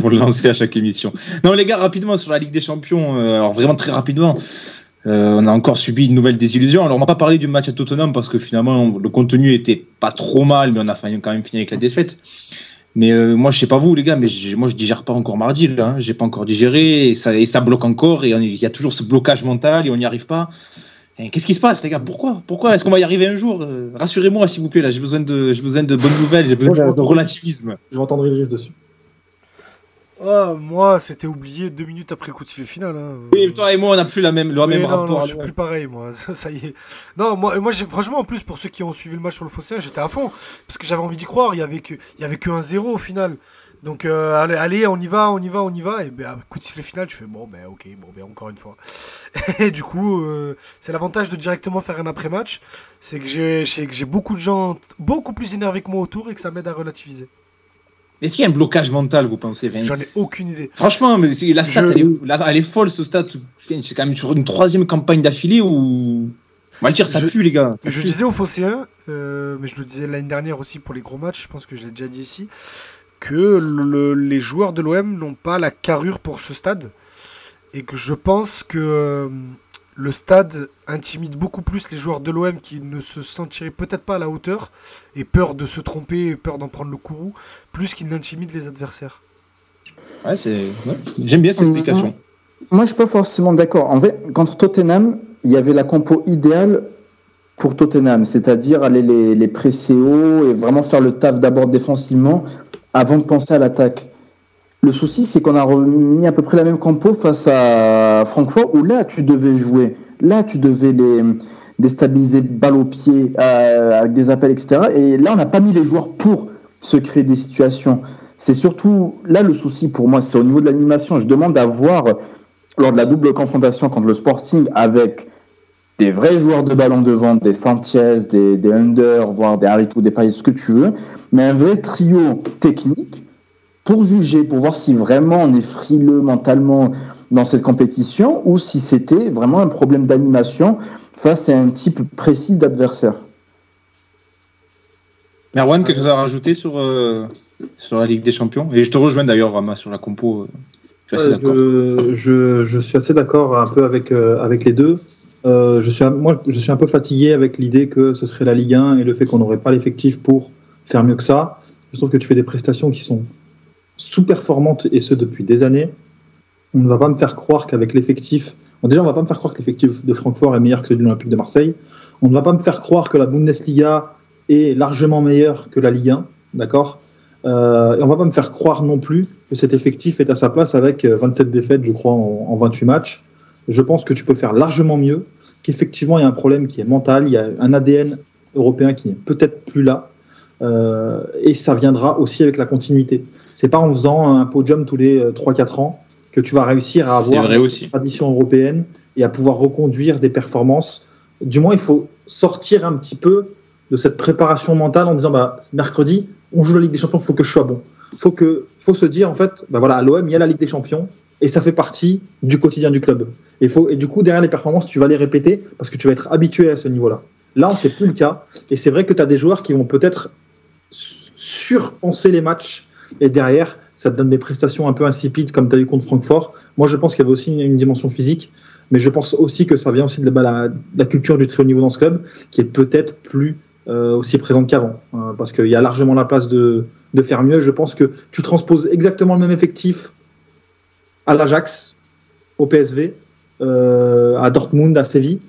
Pour le lancer à chaque émission. Non, les gars, rapidement sur la Ligue des Champions. euh, alors vraiment très rapidement. Euh, on a encore subi une nouvelle désillusion. Alors, on va pas parler du match à Tottenham parce que finalement, le contenu était pas trop mal, mais on a quand même fini avec la défaite. Mais euh, moi, je sais pas vous, les gars, mais moi, je digère pas encore mardi. Là, hein. J'ai pas encore digéré et ça, et ça bloque encore. Et il y a toujours ce blocage mental et on n'y arrive pas. Qu'est-ce qui se passe, les gars? Pourquoi? Pourquoi? Est-ce qu'on va y arriver un jour? Euh, Rassurez-moi, s'il vous plaît. Là, j'ai besoin de, j'ai besoin de bonnes nouvelles. J'ai besoin de relativisme. Je vais entendre Idriss dessus. Ah, moi, c'était oublié deux minutes après le coup de sifflet final. hein. Oui, toi et moi, on n'a plus la même, le même non, rapport. non, je suis plus pareil, moi. Ça y est. Non, moi, moi franchement, en plus, pour ceux qui ont suivi le match sur le Fosséen, j'étais à fond. Parce que j'avais envie d'y croire. Il y avait que, il y avait que 1-0 au final. Donc, euh, allez, allez, on y va, on y va, on y va. Et ben, coup de sifflet final, tu fais bon, ben, ok, bon, ben, encore une fois. Et du coup, euh, c'est l'avantage de directement faire un après-match. C'est que j'ai, c'est que j'ai beaucoup de gens beaucoup plus énervés que moi autour et que ça m'aide à relativiser. Est-ce qu'il y a un blocage mental, vous pensez J'en ai aucune idée. Franchement, mais la stat, Je- elle, est, la- elle est folle, ce stat. C'est quand même sur une troisième campagne d'affilée où. On va dire, ça Je- pue, les gars. Ça Je pue. disais aux Phocéens, euh, mais je le disais l'année dernière aussi pour les gros matchs, je pense que je l'ai déjà dit ici, que le- les joueurs de l'OM n'ont pas la carrure pour ce stade. Et que je pense que euh, le stade intimide beaucoup plus les joueurs de l'OM qui ne se sentiraient peut-être pas à la hauteur et peur de se tromper, et peur d'en prendre le courroux, plus qu'ils n'intimident les adversaires. Ouais, c'est. ouais. J'aime bien cette explication. Moi, je suis pas forcément d'accord. En fait, contre Tottenham, il y avait la compo idéale pour Tottenham, c'est-à-dire aller les, les presser haut et vraiment faire le taf d'abord défensivement avant de penser à l'attaque. Le souci, c'est qu'on a remis à peu près la même compo face à Francfort, où là, tu devais jouer. Là, tu devais les déstabiliser balle au pied, euh, avec des appels, etc. Et là, on n'a pas mis les joueurs pour se créer des situations. C'est surtout là le souci pour moi, c'est au niveau de l'animation. Je demande à voir lors de la double confrontation contre le Sporting avec des vrais joueurs de ballon devant, des Sanchez, des, des Under, voire des Haritou, des Payet, ce que tu veux, mais un vrai trio technique pour juger, pour voir si vraiment on est frileux mentalement dans cette compétition ou si c'était vraiment un problème d'animation face à un type précis d'adversaire. Merwan, quelque chose à rajouter sur, euh, sur la Ligue des Champions? Et je te rejoins d'ailleurs, Rama, sur la compo. euh, Je suis assez Ouais, d'accord. je, je, je suis assez d'accord un peu avec, euh, avec les deux. Euh, je suis, moi, je suis un peu fatigué avec l'idée que ce serait la Ligue 1 et le fait qu'on n'aurait pas l'effectif pour faire mieux que ça. Je trouve que tu fais des prestations qui sont sous-performantes et ce depuis des années. On ne va pas me faire croire qu'avec l'effectif. Déjà, on ne va pas me faire croire que l'effectif de Francfort est meilleur que l'Olympique de Marseille. On ne va pas me faire croire que la Bundesliga est largement meilleure que la Ligue 1. D'accord? Euh, Et on ne va pas me faire croire non plus que cet effectif est à sa place avec euh, 27 défaites, je crois, en, en 28 matchs. Je pense que tu peux faire largement mieux, qu'effectivement, il y a un problème qui est mental, il y a un ADN européen qui n'est peut-être plus là, euh, et ça viendra aussi avec la continuité. C'est pas en faisant un podium tous les euh, 3-4 ans que tu vas réussir à avoir une aussi. tradition européenne et à pouvoir reconduire des performances. Du moins, il faut sortir un petit peu de cette préparation mentale en disant bah, mercredi, on joue la Ligue des Champions, il faut que je sois bon. Il faut, que, faut se dire, en fait, bah voilà, à l'OM, il y a la Ligue des Champions et ça fait partie du quotidien du club. Et, faut, et du coup, derrière les performances, tu vas les répéter parce que tu vas être habitué à ce niveau-là. Là, c'est plus le cas. Et c'est vrai que tu as des joueurs qui vont peut-être su- surpenser les matchs et derrière, ça te donne des prestations un peu insipides comme tu as eu contre Francfort. Moi, je pense qu'il y avait aussi une, dimension physique, mais je pense aussi que ça vient aussi de la, bah, culture du très haut niveau dans ce club qui est peut-être plus euh, aussi présente qu'avant. euh, parce qu'il y a largement la place de, de faire mieux. Je pense que tu transposes exactement le même effectif à l'Ajax, au PSV, euh, à Dortmund, à Séville.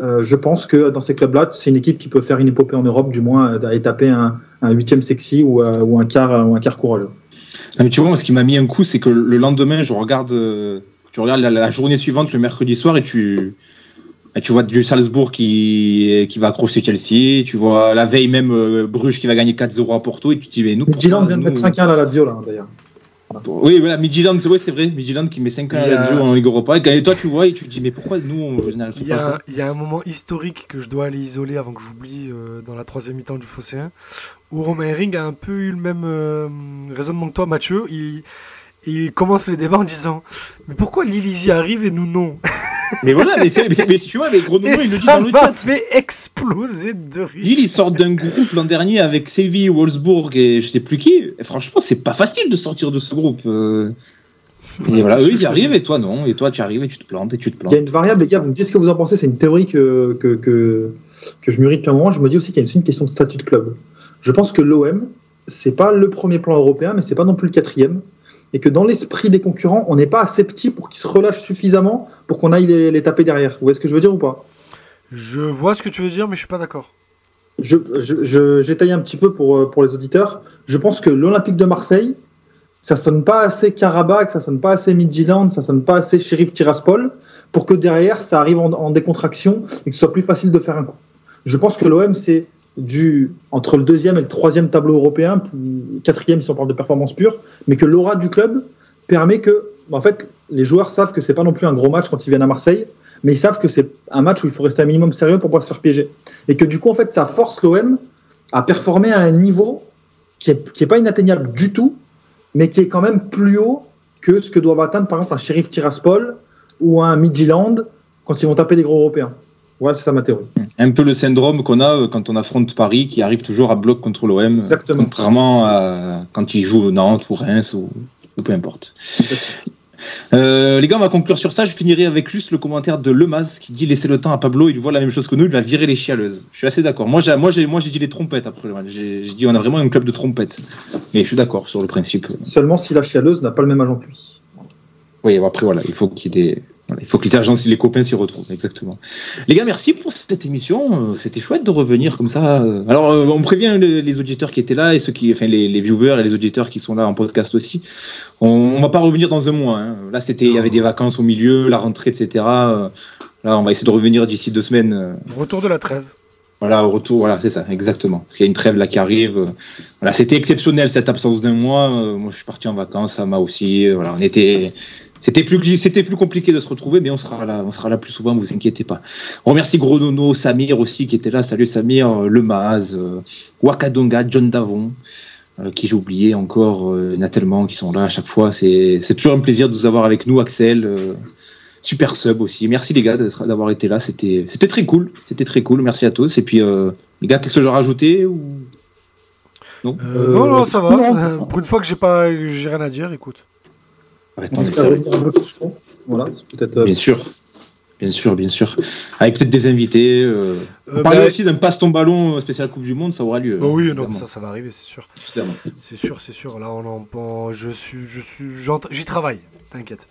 Euh, je pense que dans ces clubs-là, c'est une équipe qui peut faire une épopée en Europe, du moins euh, et taper un, huitième sexy ou, euh, ou un quart ou un quart courageux. Mais tu vois, moi, ce qui m'a mis un coup, c'est que le lendemain, je regarde, tu regardes la, la journée suivante, le mercredi soir, et tu, et tu vois du Salzbourg qui, qui va accrocher Chelsea, tu vois la veille même Bruges qui va gagner 4-0 à Porto, et tu te dis, mais nous. Pourquoi vient de mettre nous- 5-1 à la Lazio, là, d'ailleurs. Oui, voilà, c'est ouais, c'est vrai, Midtjylland qui met 5 ans à Lazio en Ligue Europa, et toi, tu vois, et tu te dis, mais pourquoi nous, on pas à a, ça il y a un moment historique que je dois aller isoler avant que j'oublie euh, dans la troisième mi-temps du Phocéen, où Romain Ring a un peu eu le même euh, raisonnement que toi, Mathieu. Il, il commence les débats en disant Mais pourquoi Lilizy arrive et nous non? Mais voilà, mais, c'est- mais tu vois, mais gros, Et il le dit dans le m'a chat. fait exploser de rire. Lille, ils sortent d'un groupe l'an dernier avec Séville, Wolfsburg et je sais plus qui. Et franchement, c'est pas facile de sortir de ce groupe. euh. Et voilà, eux, ils y arrivent et toi, non. Et toi, tu arrives et tu te plantes et tu te Il y a plantes. une variable, les gars, vous me dites ce que vous en pensez, c'est une théorie que, que, que, que je mûris depuis un moment. Je me dis aussi qu'il y a aussi une question de statut de club. Je pense que l'OM, c'est pas le premier plan européen, mais c'est pas non plus le quatrième. Et que dans l'esprit des concurrents, on n'est pas assez petit pour qu'ils se relâchent suffisamment pour qu'on aille les, les taper derrière. Vous voyez ce que je veux dire ou pas? Je vois ce que tu veux dire, mais je suis pas d'accord. je, j'étaye un petit peu pour, euh, pour les auditeurs. Je pense que l'Olympique de Marseille, ça sonne pas assez Karabakh, ça sonne pas assez Midtjylland, ça sonne pas assez Sheriff Tiraspol pour que derrière ça arrive en, en décontraction et que ce soit plus facile de faire un coup. Je pense que l'OM, c'est du entre le deuxième et le troisième tableau européen, quatrième si on parle de performance pure, mais que l'aura du club permet que, en fait, les joueurs savent que c'est pas non plus un gros match quand ils viennent à Marseille, mais ils savent que c'est un match où il faut rester un minimum sérieux pour pas se faire piéger. Et que du coup, en fait, ça force l'OM à performer à un niveau qui est, pas inatteignable du tout, mais qui est quand même plus haut que ce que doivent atteindre, par exemple, un Sheriff Tiraspol ou un Midtjylland quand ils vont taper des gros Européens. Voilà, c'est ça ma théorie. Un peu le syndrome qu'on a euh, quand on affronte Paris, qui arrive toujours à bloc contre l'OM. Exactement. Contrairement à quand ils jouent Nantes ou Reims ou, ou peu importe. Euh, les gars, on va conclure sur ça. Je finirai avec juste le commentaire de Lemaz qui dit laissez le temps à Pablo, il voit la même chose que nous, il va virer les chialeuses. Je suis assez d'accord. Moi, j'ai, moi, j'ai, moi, j'ai dit les trompettes après le match. J'ai, j'ai dit on a vraiment un club de trompettes. Et je suis d'accord sur le principe. Seulement si la chialeuse n'a pas le même agent que lui. Oui, après voilà, il faut qu'il y ait des- il faut que les agents, les copains s'y retrouvent, exactement. Les gars, merci pour cette émission. Euh, C'était chouette de revenir comme ça. Euh, Alors, euh, on prévient les, auditeurs qui étaient là et ceux qui, enfin, les, les viewers et les auditeurs qui sont là en podcast aussi. On, on va pas revenir dans un mois. hein. Là, c'était, il y avait des vacances au milieu, la rentrée, etc. Là, on va essayer de revenir d'ici deux semaines. Retour de la trêve. voilà, au retour, voilà, c'est ça, exactement. Parce qu'il y a une trêve là qui arrive. Voilà, c'était exceptionnel cette absence d'un mois. Moi, je suis parti en vacances, Ama aussi. Voilà, on était, c'était plus, c'était plus compliqué de se retrouver, mais on sera là, on sera là plus souvent. Vous inquiétez pas. On remercie Gros Nono, Samir aussi qui était là. Salut Samir, euh, Le Maz, euh, Wakadonga, John Davon. euh, qui j'ai oublié encore, euh, Natelman qui sont là à chaque fois. C'est c'est toujours un plaisir de vous avoir avec nous, Axel. euh, Super sub aussi. Merci les gars d'être- d'avoir été là. C'était c'était très cool. C'était très cool. Merci à tous. Et puis euh, les gars, quelque chose à rajouter ou? Non? Euh, non, non, ça va. non. Pour une fois que j'ai pas, j'ai rien à dire, écoute. Voilà, peut-être. euh, Bien sûr. Bien sûr, bien sûr. Avec peut-être des invités. Euh, Euh, on parlait bah, aussi d'un passe ton ballon spécial Coupe du Monde, ça aura lieu. bah oui, non, ça, ça va arriver, c'est sûr. C'est sûr, c'est sûr. Là, on en, on- je suis, je suis, j'y travaille. T'inquiète.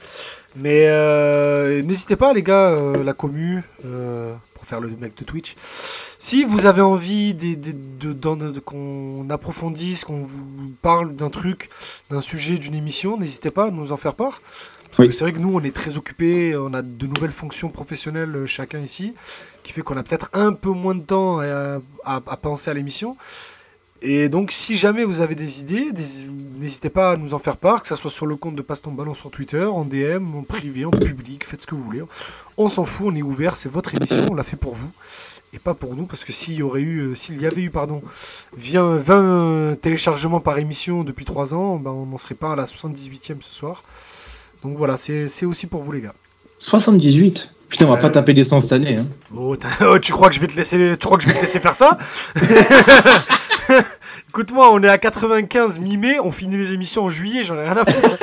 Mais euh, n'hésitez pas, les gars, euh, la commu, euh, pour faire le mec de Twitch. Si vous avez envie de, qu'on approfondisse, qu'on vous parle d'un truc, d'un sujet, d'une émission, n'hésitez pas à nous en faire part. Parce Oui. que c'est vrai que nous, on est très occupés, on a de nouvelles fonctions professionnelles euh, chacun ici, qui fait qu'on a peut-être un peu moins de temps à- à- à penser à l'émission. Et donc, si jamais vous avez des idées, des- n'hésitez pas à nous en faire part, que ce soit sur le compte de Passe ton ballon sur Twitter, en DM, en privé, en public, faites ce que vous voulez. On s'en fout, on est ouvert, c'est votre émission, on l'a fait pour vous et pas pour nous, parce que s'il y aurait eu, euh, s'il y avait eu, pardon, bien 20 téléchargements par émission depuis 3 ans, ben, on n'en serait pas à la 78e ce soir. Donc voilà, c'est aussi pour vous les gars. 78. Putain, on va pas taper des 100 cette année. Hein. Oh, oh, tu crois que je vais te laisser, tu crois que je vais te laisser faire ça? Écoute-moi, on est à 95 mi-mai, on finit les émissions en juillet, j'en ai rien à foutre.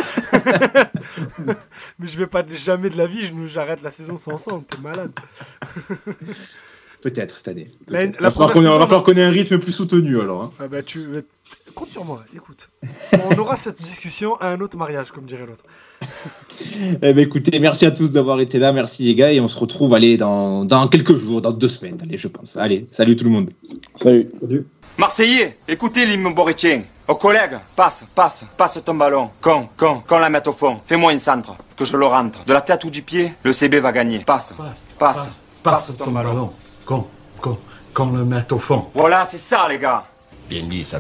Mais je vais pas jamais de la vie, j'arrête la saison sans 100, t'es malade. Peut-être cette année. La- la va falloir qu'on ait- saison, va falloir qu'on ait un rythme plus soutenu alors. hein. Ah bah tu compte sur moi, écoute. On aura cette discussion à un autre mariage, comme dirait l'autre. Eh ben, écoutez, merci à tous d'avoir été là, merci les gars, et on se retrouve allez, dans, dans quelques jours, dans deux semaines, allez, je pense. Allez, salut tout le monde. Salut. salut. Marseillais, écoutez l'hymne boritien. Aux collègues, passe, passe, passe ton ballon. Con, con, qu'on la mette au fond. Fais-moi une centre, que je le rentre. De la tête ou du pied, le CB va gagner. Passe, passe, passe, ton, ballon. Qu'on, qu'on, qu'on le mette au fond. Voilà, c'est ça les gars. Bien dit, ça.